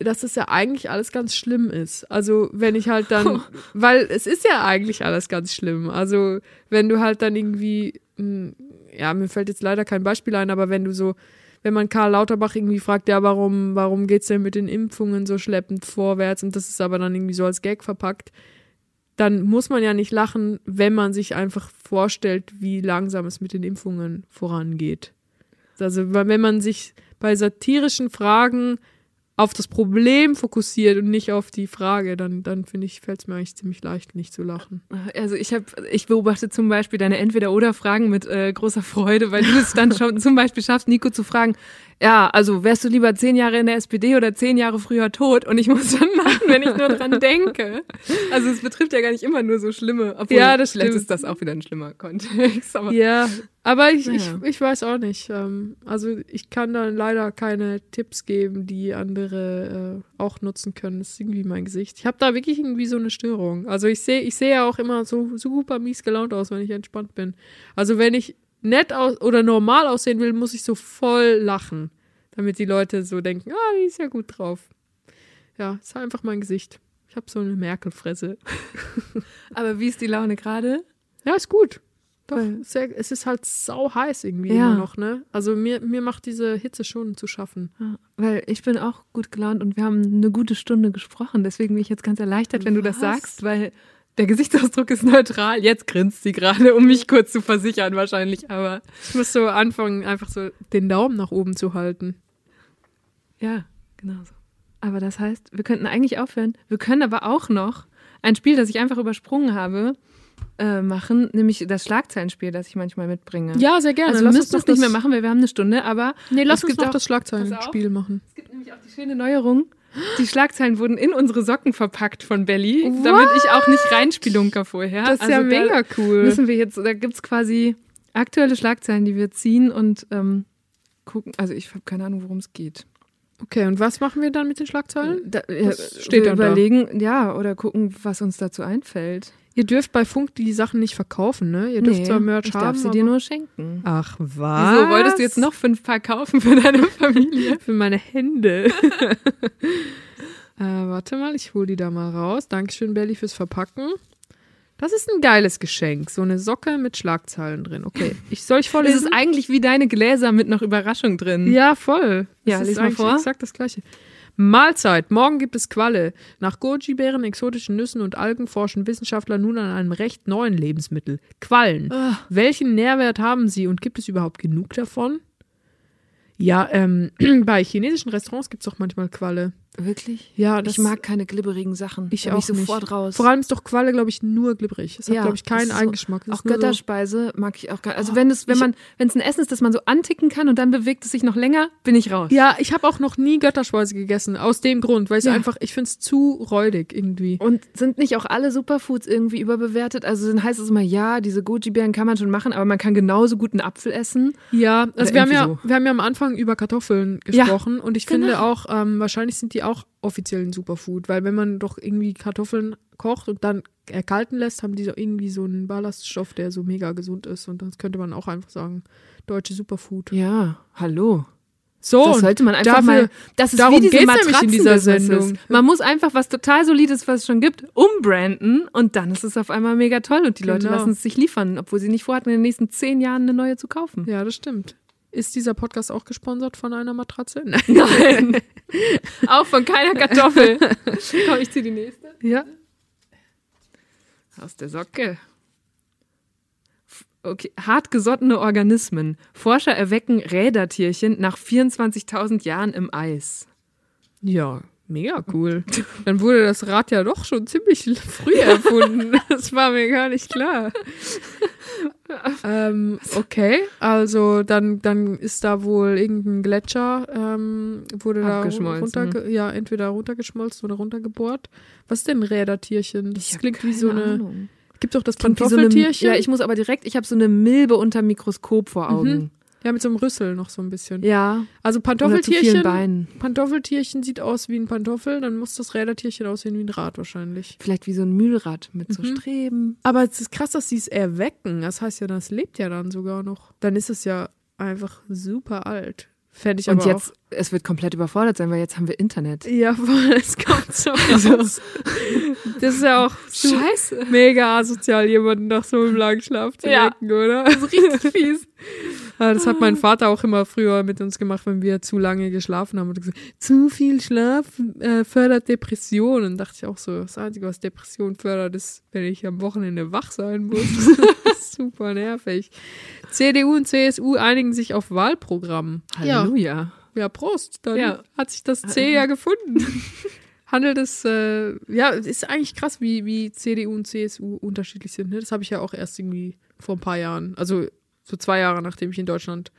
dass es ja eigentlich alles ganz schlimm ist. Also wenn ich halt dann, weil es ist ja eigentlich alles ganz schlimm. Also wenn du halt dann irgendwie, mh, ja, mir fällt jetzt leider kein Beispiel ein, aber wenn du so, wenn man Karl Lauterbach irgendwie fragt, ja, warum, warum geht's denn mit den Impfungen so schleppend vorwärts und das ist aber dann irgendwie so als Gag verpackt, dann muss man ja nicht lachen, wenn man sich einfach vorstellt, wie langsam es mit den Impfungen vorangeht. Also wenn man sich bei satirischen Fragen auf das Problem fokussiert und nicht auf die Frage, dann, dann finde ich, fällt es mir eigentlich ziemlich leicht, nicht zu lachen. Also ich habe, ich beobachte zum Beispiel deine Entweder-Oder-Fragen mit äh, großer Freude, weil du es dann schon zum Beispiel schaffst, Nico zu fragen, ja, also wärst du lieber zehn Jahre in der SPD oder zehn Jahre früher tot? Und ich muss dann lachen, wenn ich nur dran denke. Also es betrifft ja gar nicht immer nur so schlimme, obwohl Ja, das vielleicht stimmt. ist das auch wieder ein schlimmer Kontext. Ja, aber ich, ich, Naja. ich weiß auch nicht. Ähm, also ich kann da leider keine Tipps geben, die andere äh, auch nutzen können. Das ist irgendwie mein Gesicht. Ich habe da wirklich irgendwie so eine Störung. Also ich sehe ich sehe ja auch immer so super mies gelaunt aus, wenn ich entspannt bin. Also wenn ich nett aus oder normal aussehen will, muss ich so voll lachen, damit die Leute so denken, ah, die ist ja gut drauf. Ja, ist halt einfach mein Gesicht. Ich habe so eine Merkelfresse. Aber wie ist die Laune gerade? Ja, ist gut. Doch, sehr, es ist halt sau heiß irgendwie Ja. immer noch, ne? Also mir, mir macht diese Hitze schon zu schaffen. Ja, weil ich bin auch gut gelaunt und wir haben eine gute Stunde gesprochen. Deswegen bin ich jetzt ganz erleichtert, wenn du das Was? sagst, weil der Gesichtsausdruck ist neutral. Jetzt grinst sie gerade, um mich kurz zu versichern wahrscheinlich, aber Ich muss so anfangen, einfach so den Daumen nach oben zu halten. ja, genau so. Aber das heißt, wir könnten eigentlich aufhören. Wir können aber auch noch ein Spiel, das ich einfach übersprungen habe, äh, machen, nämlich das Schlagzeilenspiel, das ich manchmal mitbringe. Ja, sehr gerne. Also wir müssen das doch nicht mehr machen, weil wir haben eine Stunde, aber Nee, lass es uns gibt auch- das Schlagzeilenspiel machen. Es gibt nämlich auch die schöne Neuerung. Die Schlagzeilen wurden in unsere Socken verpackt von Belly, damit ich auch nicht reinspielunker vorher. Das ist ja Also da mega cool. Müssen wir jetzt, da gibt's quasi aktuelle Schlagzeilen, die wir ziehen und ähm, gucken. Also ich habe keine Ahnung, worum es geht. Okay, und was machen wir dann mit den Schlagzeilen? Da, Das äh, steht wir dann da. überlegen, ja, oder gucken, was uns dazu einfällt. Ihr dürft bei Funk die Sachen nicht verkaufen, ne? Ihr dürft zwar Merch ich haben, darf sie aber dir nur schenken. Ach, was? Wieso wolltest du jetzt noch fünf Paar kaufen für deine Familie? Für meine Hände. äh, warte mal, ich hole die da mal raus. Dankeschön, Belly, fürs Verpacken. Das ist ein geiles Geschenk. So eine Socke mit Schlagzeilen drin. Okay, ich soll ich Es vorlesen? ist eigentlich wie deine Gläser mit noch Überraschung drin. Ja, voll. Ja, das lies ist mal eigentlich vor. exakt das gleiche. Mahlzeit. Morgen gibt es Qualle. Nach Goji-Beeren, exotischen Nüssen und Algen forschen Wissenschaftler nun an einem recht neuen Lebensmittel. Quallen. Welchen Nährwert haben sie und gibt es überhaupt genug davon? Ja, ähm, bei chinesischen Restaurants gibt es doch manchmal Qualle. Wirklich? Ja, das ich mag keine glibberigen Sachen. ich Da auch bin ich sofort nicht. raus. Vor allem ist doch Qualle, glaube ich, nur glibberig. Es hat, Ja, glaube ich, keinen so- Eigengeschmack. Es Auch nur so- Götterspeise mag ich auch gar Also wenn es, wenn ich- man, wenn es ein Essen ist, das man so anticken kann und dann bewegt es sich noch länger, bin ich raus. Ja, ich habe auch noch nie Götterspeise gegessen. Aus dem Grund, weil ich Ja. einfach, ich finde es zu räudig irgendwie. Und sind nicht auch alle Superfoods irgendwie überbewertet? Also dann heißt es immer, ja, diese Goji-Beeren kann man schon machen, aber man kann genauso gut einen Apfel essen. Ja, also wir haben ja, so. wir haben ja am Anfang über Kartoffeln Ja, gesprochen und ich genau. finde auch, ähm, wahrscheinlich sind die auch offiziell ein Superfood, weil wenn man doch irgendwie Kartoffeln kocht und dann erkalten lässt, haben die so irgendwie so einen Ballaststoff, der so mega gesund ist und das könnte man auch einfach sagen, deutsche Superfood. Ja, hallo. So, das sollte man einfach dafür, mal. Das ist darum wie diese nämlich in dieser. Sendung. Man muss einfach was total Solides, was es schon gibt, umbranden und dann ist es auf einmal mega toll und die Leute Genau. lassen es sich liefern, obwohl sie nicht vorhatten, in den nächsten zehn Jahren eine neue zu kaufen. Ja, das stimmt. Ist dieser Podcast auch gesponsert von einer Matratze? Nein. Auch von keiner Kartoffel. Komm, ich zieh die nächste. Ja. Aus der Socke. Okay, hartgesottene Organismen. Forscher erwecken Rädertierchen nach 24.000 Jahren im Eis. Ja, mega cool. Dann wurde das Rad ja doch schon ziemlich früh erfunden. Das war mir gar nicht klar. ähm, okay, also dann, dann ist da wohl irgendein Gletscher, ähm, wurde da runterge ja, entweder runtergeschmolzen oder runtergebohrt. Was ist denn ein Rädertierchen? Das Ich klingt wie so eine. Ahnung. Gibt doch das wie so eine- Pantoffeltierchen? Ja, ich muss aber direkt, ich habe so eine Milbe unter Mikroskop vor Augen. Ja, mit so einem Rüssel noch so ein bisschen. Ja. Also Pantoffeltierchen. vielen Beinen. Pantoffeltierchen sieht aus wie ein Pantoffel, dann muss das Rädertierchen aussehen wie ein Rad wahrscheinlich. Vielleicht wie so ein Mühlrad mit so Mhm. Streben. Aber es ist krass, dass sie es erwecken. Das heißt ja, das lebt ja dann sogar noch. Dann ist es ja einfach super alt. Fände ich Und aber jetzt, es wird komplett überfordert sein, weil jetzt haben wir Internet. auch. Ja, voll, es kommt so raus. Das ist ja auch so Scheiße. mega asozial, jemanden nach so einem langen Schlaf zu Ja. wecken, oder? Das ist richtig fies. Ja, das hat mein Vater auch immer früher mit uns gemacht, wenn wir zu lange geschlafen haben. Und gesagt, zu viel Schlaf äh, fördert Depressionen. dachte ich auch so, das Einzige, was Depression fördert, ist, wenn ich am Wochenende wach sein muss. das ist super nervig. CDU und CSU einigen sich auf Wahlprogramm. Halleluja. Ja, Prost. Dann Ja. hat sich das C ja gefunden. Handelt es, äh, ja, es ist eigentlich krass, wie, wie CDU und CSU unterschiedlich sind. Ne? Das habe ich ja auch erst irgendwie vor ein paar Jahren, also so zwei Jahre nachdem ich in Deutschland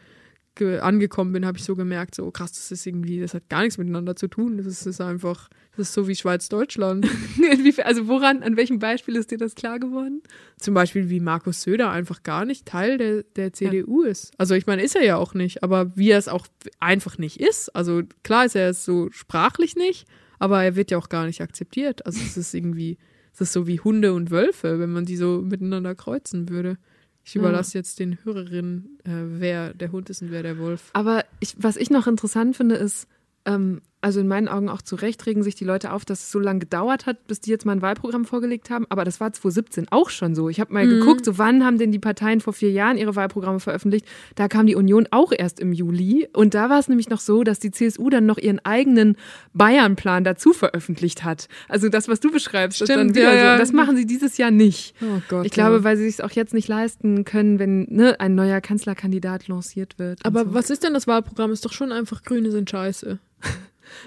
ge angekommen bin, habe ich so gemerkt, so krass, das ist irgendwie, das hat gar nichts miteinander zu tun. Das ist, das ist einfach, das ist so wie Schweiz-Deutschland. Also woran, an welchem Beispiel ist dir das klar geworden? Zum Beispiel, wie Markus Söder einfach gar nicht Teil der, der CDU ist. Also ich meine, ist er ja auch nicht, aber wie er es auch einfach nicht ist. Also klar ist er es so sprachlich nicht, aber er wird ja auch gar nicht akzeptiert. Also es ist irgendwie, es ist so wie Hunde und Wölfe, wenn man die so miteinander kreuzen würde. Ich Ja. überlasse jetzt den Hörerinnen, äh, wer der Hund ist und wer der Wolf. Aber ich, was ich noch interessant finde, ist, ähm, also in meinen Augen auch zu Recht regen sich die Leute auf, dass es so lange gedauert hat, bis die jetzt mal ein Wahlprogramm vorgelegt haben. Aber das war 2017 auch schon so. Ich habe mal Mhm. geguckt, so wann haben denn die Parteien vor vier Jahren ihre Wahlprogramme veröffentlicht. Da kam die Union auch erst im Juli. Und da war es nämlich noch so, dass die CSU dann noch ihren eigenen Bayern-Plan dazu veröffentlicht hat. Also das, was du beschreibst, ist dann Stimmt, wieder ja, so. Das machen sie dieses Jahr nicht. Oh Gott. Ich glaube, ja. weil sie es auch jetzt nicht leisten können, wenn ne, ein neuer Kanzlerkandidat lanciert wird. Aber so. was ist denn das Wahlprogramm? Ist doch schon einfach Grüne sind scheiße.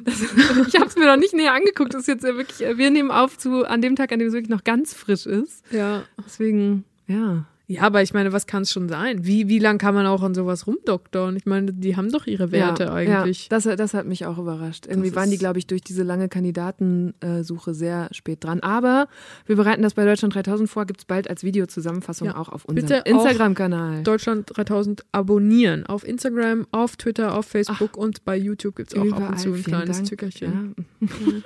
ich habe es mir noch nicht näher angeguckt. Das ist jetzt ja wirklich, äh, wir nehmen auf zu an dem Tag, an dem es wirklich noch ganz frisch ist. Ja. Deswegen, ja. Ja, aber ich meine, was kann es schon sein? Wie, wie lang kann man auch an sowas rumdoktern? Ich meine, die haben doch ihre Werte ja, eigentlich. Ja, das, das hat mich auch überrascht. Irgendwie Das waren die, glaube ich, durch diese lange Kandidatensuche sehr spät dran. Aber wir bereiten das bei Deutschland 3000 vor, gibt es bald als Videozusammenfassung Ja. auch auf unserem Instagram-Kanal. Deutschland 3000 abonnieren. Auf Instagram, auf Twitter, auf Facebook und bei YouTube gibt es auch ab und zu ein kleines Dank. Tückerchen. Ja.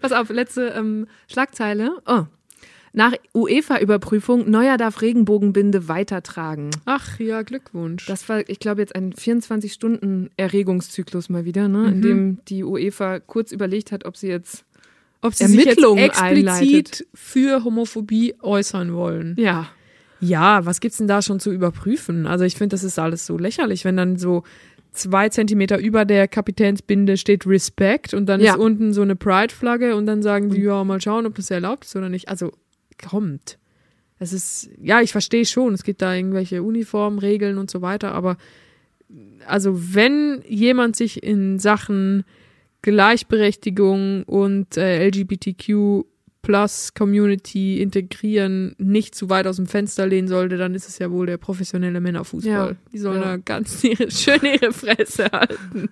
Pass auf, letzte ähm, Schlagzeile. Oh. Nach UEFA-Überprüfung, Neuer darf Regenbogenbinde weitertragen. Ach ja, Glückwunsch. Das war, ich glaube, jetzt ein 24-Stunden-Erregungszyklus mal wieder, ne? in Mhm. dem die UEFA kurz überlegt hat, ob sie jetzt Ob sie sich jetzt Ermittlungen explizit einleitet. für Homophobie äußern wollen. Ja. Ja, was gibt's denn da schon zu überprüfen? Also ich finde, das ist alles so lächerlich, wenn dann so zwei Zentimeter über der Kapitänsbinde steht Respect und dann Ja. ist unten so eine Pride-Flagge und dann sagen die, ja, mal schauen, ob das erlaubt ist oder nicht. Also kommt. Es ist, ja, ich verstehe schon, es gibt da irgendwelche Uniformregeln und so weiter, aber also wenn jemand sich in Sachen Gleichberechtigung und äh, LGBTQ plus Community integrieren nicht zu weit aus dem Fenster lehnen sollte, dann ist es ja wohl der professionelle Männerfußball. Ja. Die sollen Ja. da ganz ihre, schön ihre Fresse halten.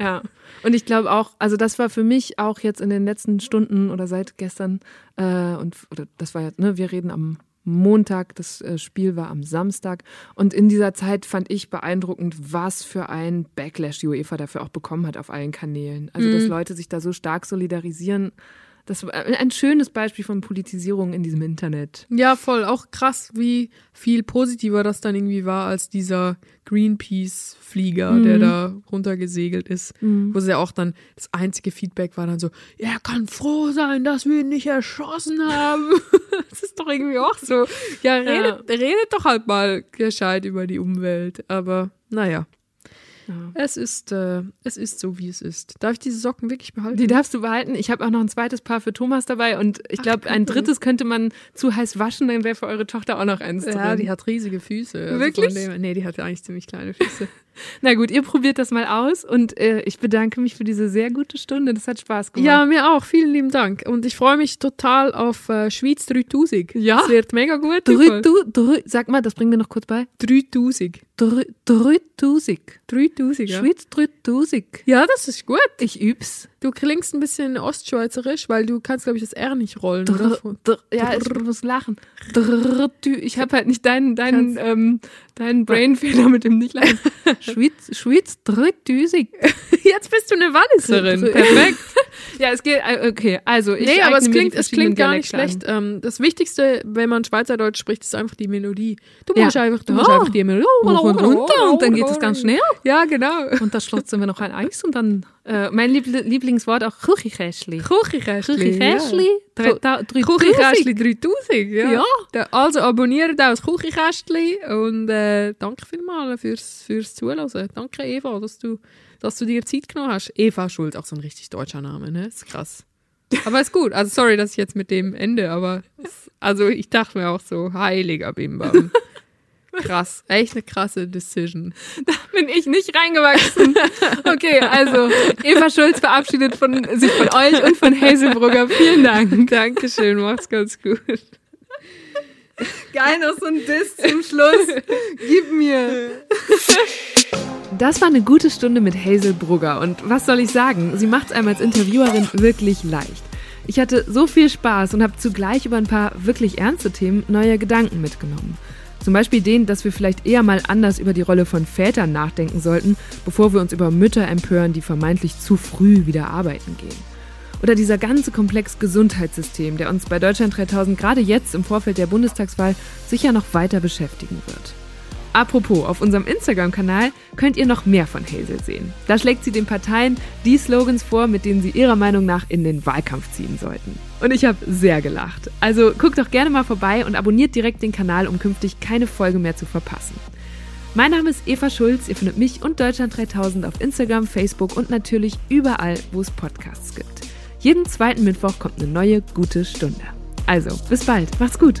Ja. Und ich glaube auch, also das war für mich auch jetzt in den letzten Stunden oder seit gestern, äh, und oder das war ja, ne, wir reden am Montag, das äh, Spiel war am Samstag. Und in dieser Zeit fand ich beeindruckend, was für ein Backlash die UEFA dafür auch bekommen hat auf allen Kanälen. Also, dass Mhm. Leute sich da so stark solidarisieren. Das war ein schönes Beispiel von Politisierung in diesem Internet. Ja, voll. Auch krass, wie viel positiver das dann irgendwie war als dieser Greenpeace-Flieger, Mhm. der da runtergesegelt ist. Mhm. Wo sie ja auch dann, das einzige Feedback war dann so, er kann froh sein, dass wir ihn nicht erschossen haben. das ist doch irgendwie auch so. Ja, redet, redet doch halt mal gescheit über die Umwelt. Aber naja. Es ist, äh, es ist so, wie es ist. Darf ich diese Socken wirklich behalten? Die darfst du behalten. Ich habe auch noch ein zweites Paar für Thomas dabei und ich glaube, ein drittes könnte man zu heiß waschen, dann wäre für eure Tochter auch noch eins ja, drin. die hat riesige Füße. Also Wirklich? dem- nee, die hat eigentlich ziemlich kleine Füße. Na gut, ihr probiert das mal aus und äh, ich bedanke mich für diese sehr gute Stunde. Das hat Spaß gemacht. Ja, mir auch. Vielen lieben Dank. Und ich freue mich total auf äh, Schweiz 3000. Ja. Das wird mega gut. Drü, du, drü, sag mal, das bringen wir noch kurz bei. 3000. Drü, 3000. 3000, ja. Schweiz 3000. Ja, das ist gut. Ich üb's. Du klingst ein bisschen ostschweizerisch, weil du kannst, glaube ich, das R nicht rollen, Drr, oder? ja, ich muss lachen. Ich habe halt nicht deinen, deinen, ähm, deinen Brainfehler mit dem nicht lachen. Schweiz, Schweiz 3000. Jetzt bist du eine Walliserin. Perfekt. Ja, es geht, äh, okay, also ich nee, aber es klingt, es klingt gar nicht schlecht. Ähm, das Wichtigste, wenn man Schweizerdeutsch spricht, ist einfach die Melodie. Du Ja. musst einfach, du musst Ja. einfach die Melodie. Hoch und runter und dann geht es ganz schnell. Ja, genau. Und da schlotzen wir noch ein Eis und dann Äh, mein Liebl Lieblingswort auch Kuchikästli. Kuchikästli. Kuchikästli. Ja. Kuchikästli 3000, ja. Ja. Da- Also abonniert auch das Kuchikästli und äh, danke vielmals fürs, fürs Zuhören. Danke Eva, dass du, dass du dir Zeit genommen hast. Eva Schulz, auch so ein richtig deutscher Name, ne? Ist krass. Aber ist gut. Also sorry, dass ich jetzt mit dem ende, aber es, also ich dachte mir auch so, heiliger Bimbam. Krass, echt eine krasse Decision. Bin ich nicht reingewachsen. Okay, also Eva Schulz verabschiedet von, sich von euch und von Hazelbrugger. Vielen Dank. Dankeschön, macht's ganz gut. Geil, noch so ein Diss zum Schluss. Gib mir. Das war eine gute Stunde mit Hazel Brugger und was soll ich sagen? Sie macht es einem als Interviewerin wirklich leicht. Ich hatte so viel Spaß und habe zugleich über ein paar wirklich ernste Themen neue Gedanken mitgenommen. Zum Beispiel den, dass wir vielleicht eher mal anders über die Rolle von Vätern nachdenken sollten, bevor wir uns über Mütter empören, die vermeintlich zu früh wieder arbeiten gehen. Oder dieser ganze Komplex Gesundheitssystem, der uns bei Deutschland 3000 gerade jetzt im Vorfeld der Bundestagswahl sicher noch weiter beschäftigen wird. Apropos, auf unserem Instagram-Kanal könnt ihr noch mehr von Hazel sehen. Da schlägt sie den Parteien die Slogans vor, mit denen sie ihrer Meinung nach in den Wahlkampf ziehen sollten. Und ich habe sehr gelacht. Also guckt doch gerne mal vorbei und abonniert direkt den Kanal, um künftig keine Folge mehr zu verpassen. Mein Name ist Eva Schulz. Ihr findet mich und Deutschland 3000 auf Instagram, Facebook und natürlich überall, wo es Podcasts gibt. Jeden zweiten Mittwoch kommt eine neue gute Stunde. Also, bis bald. Macht's gut.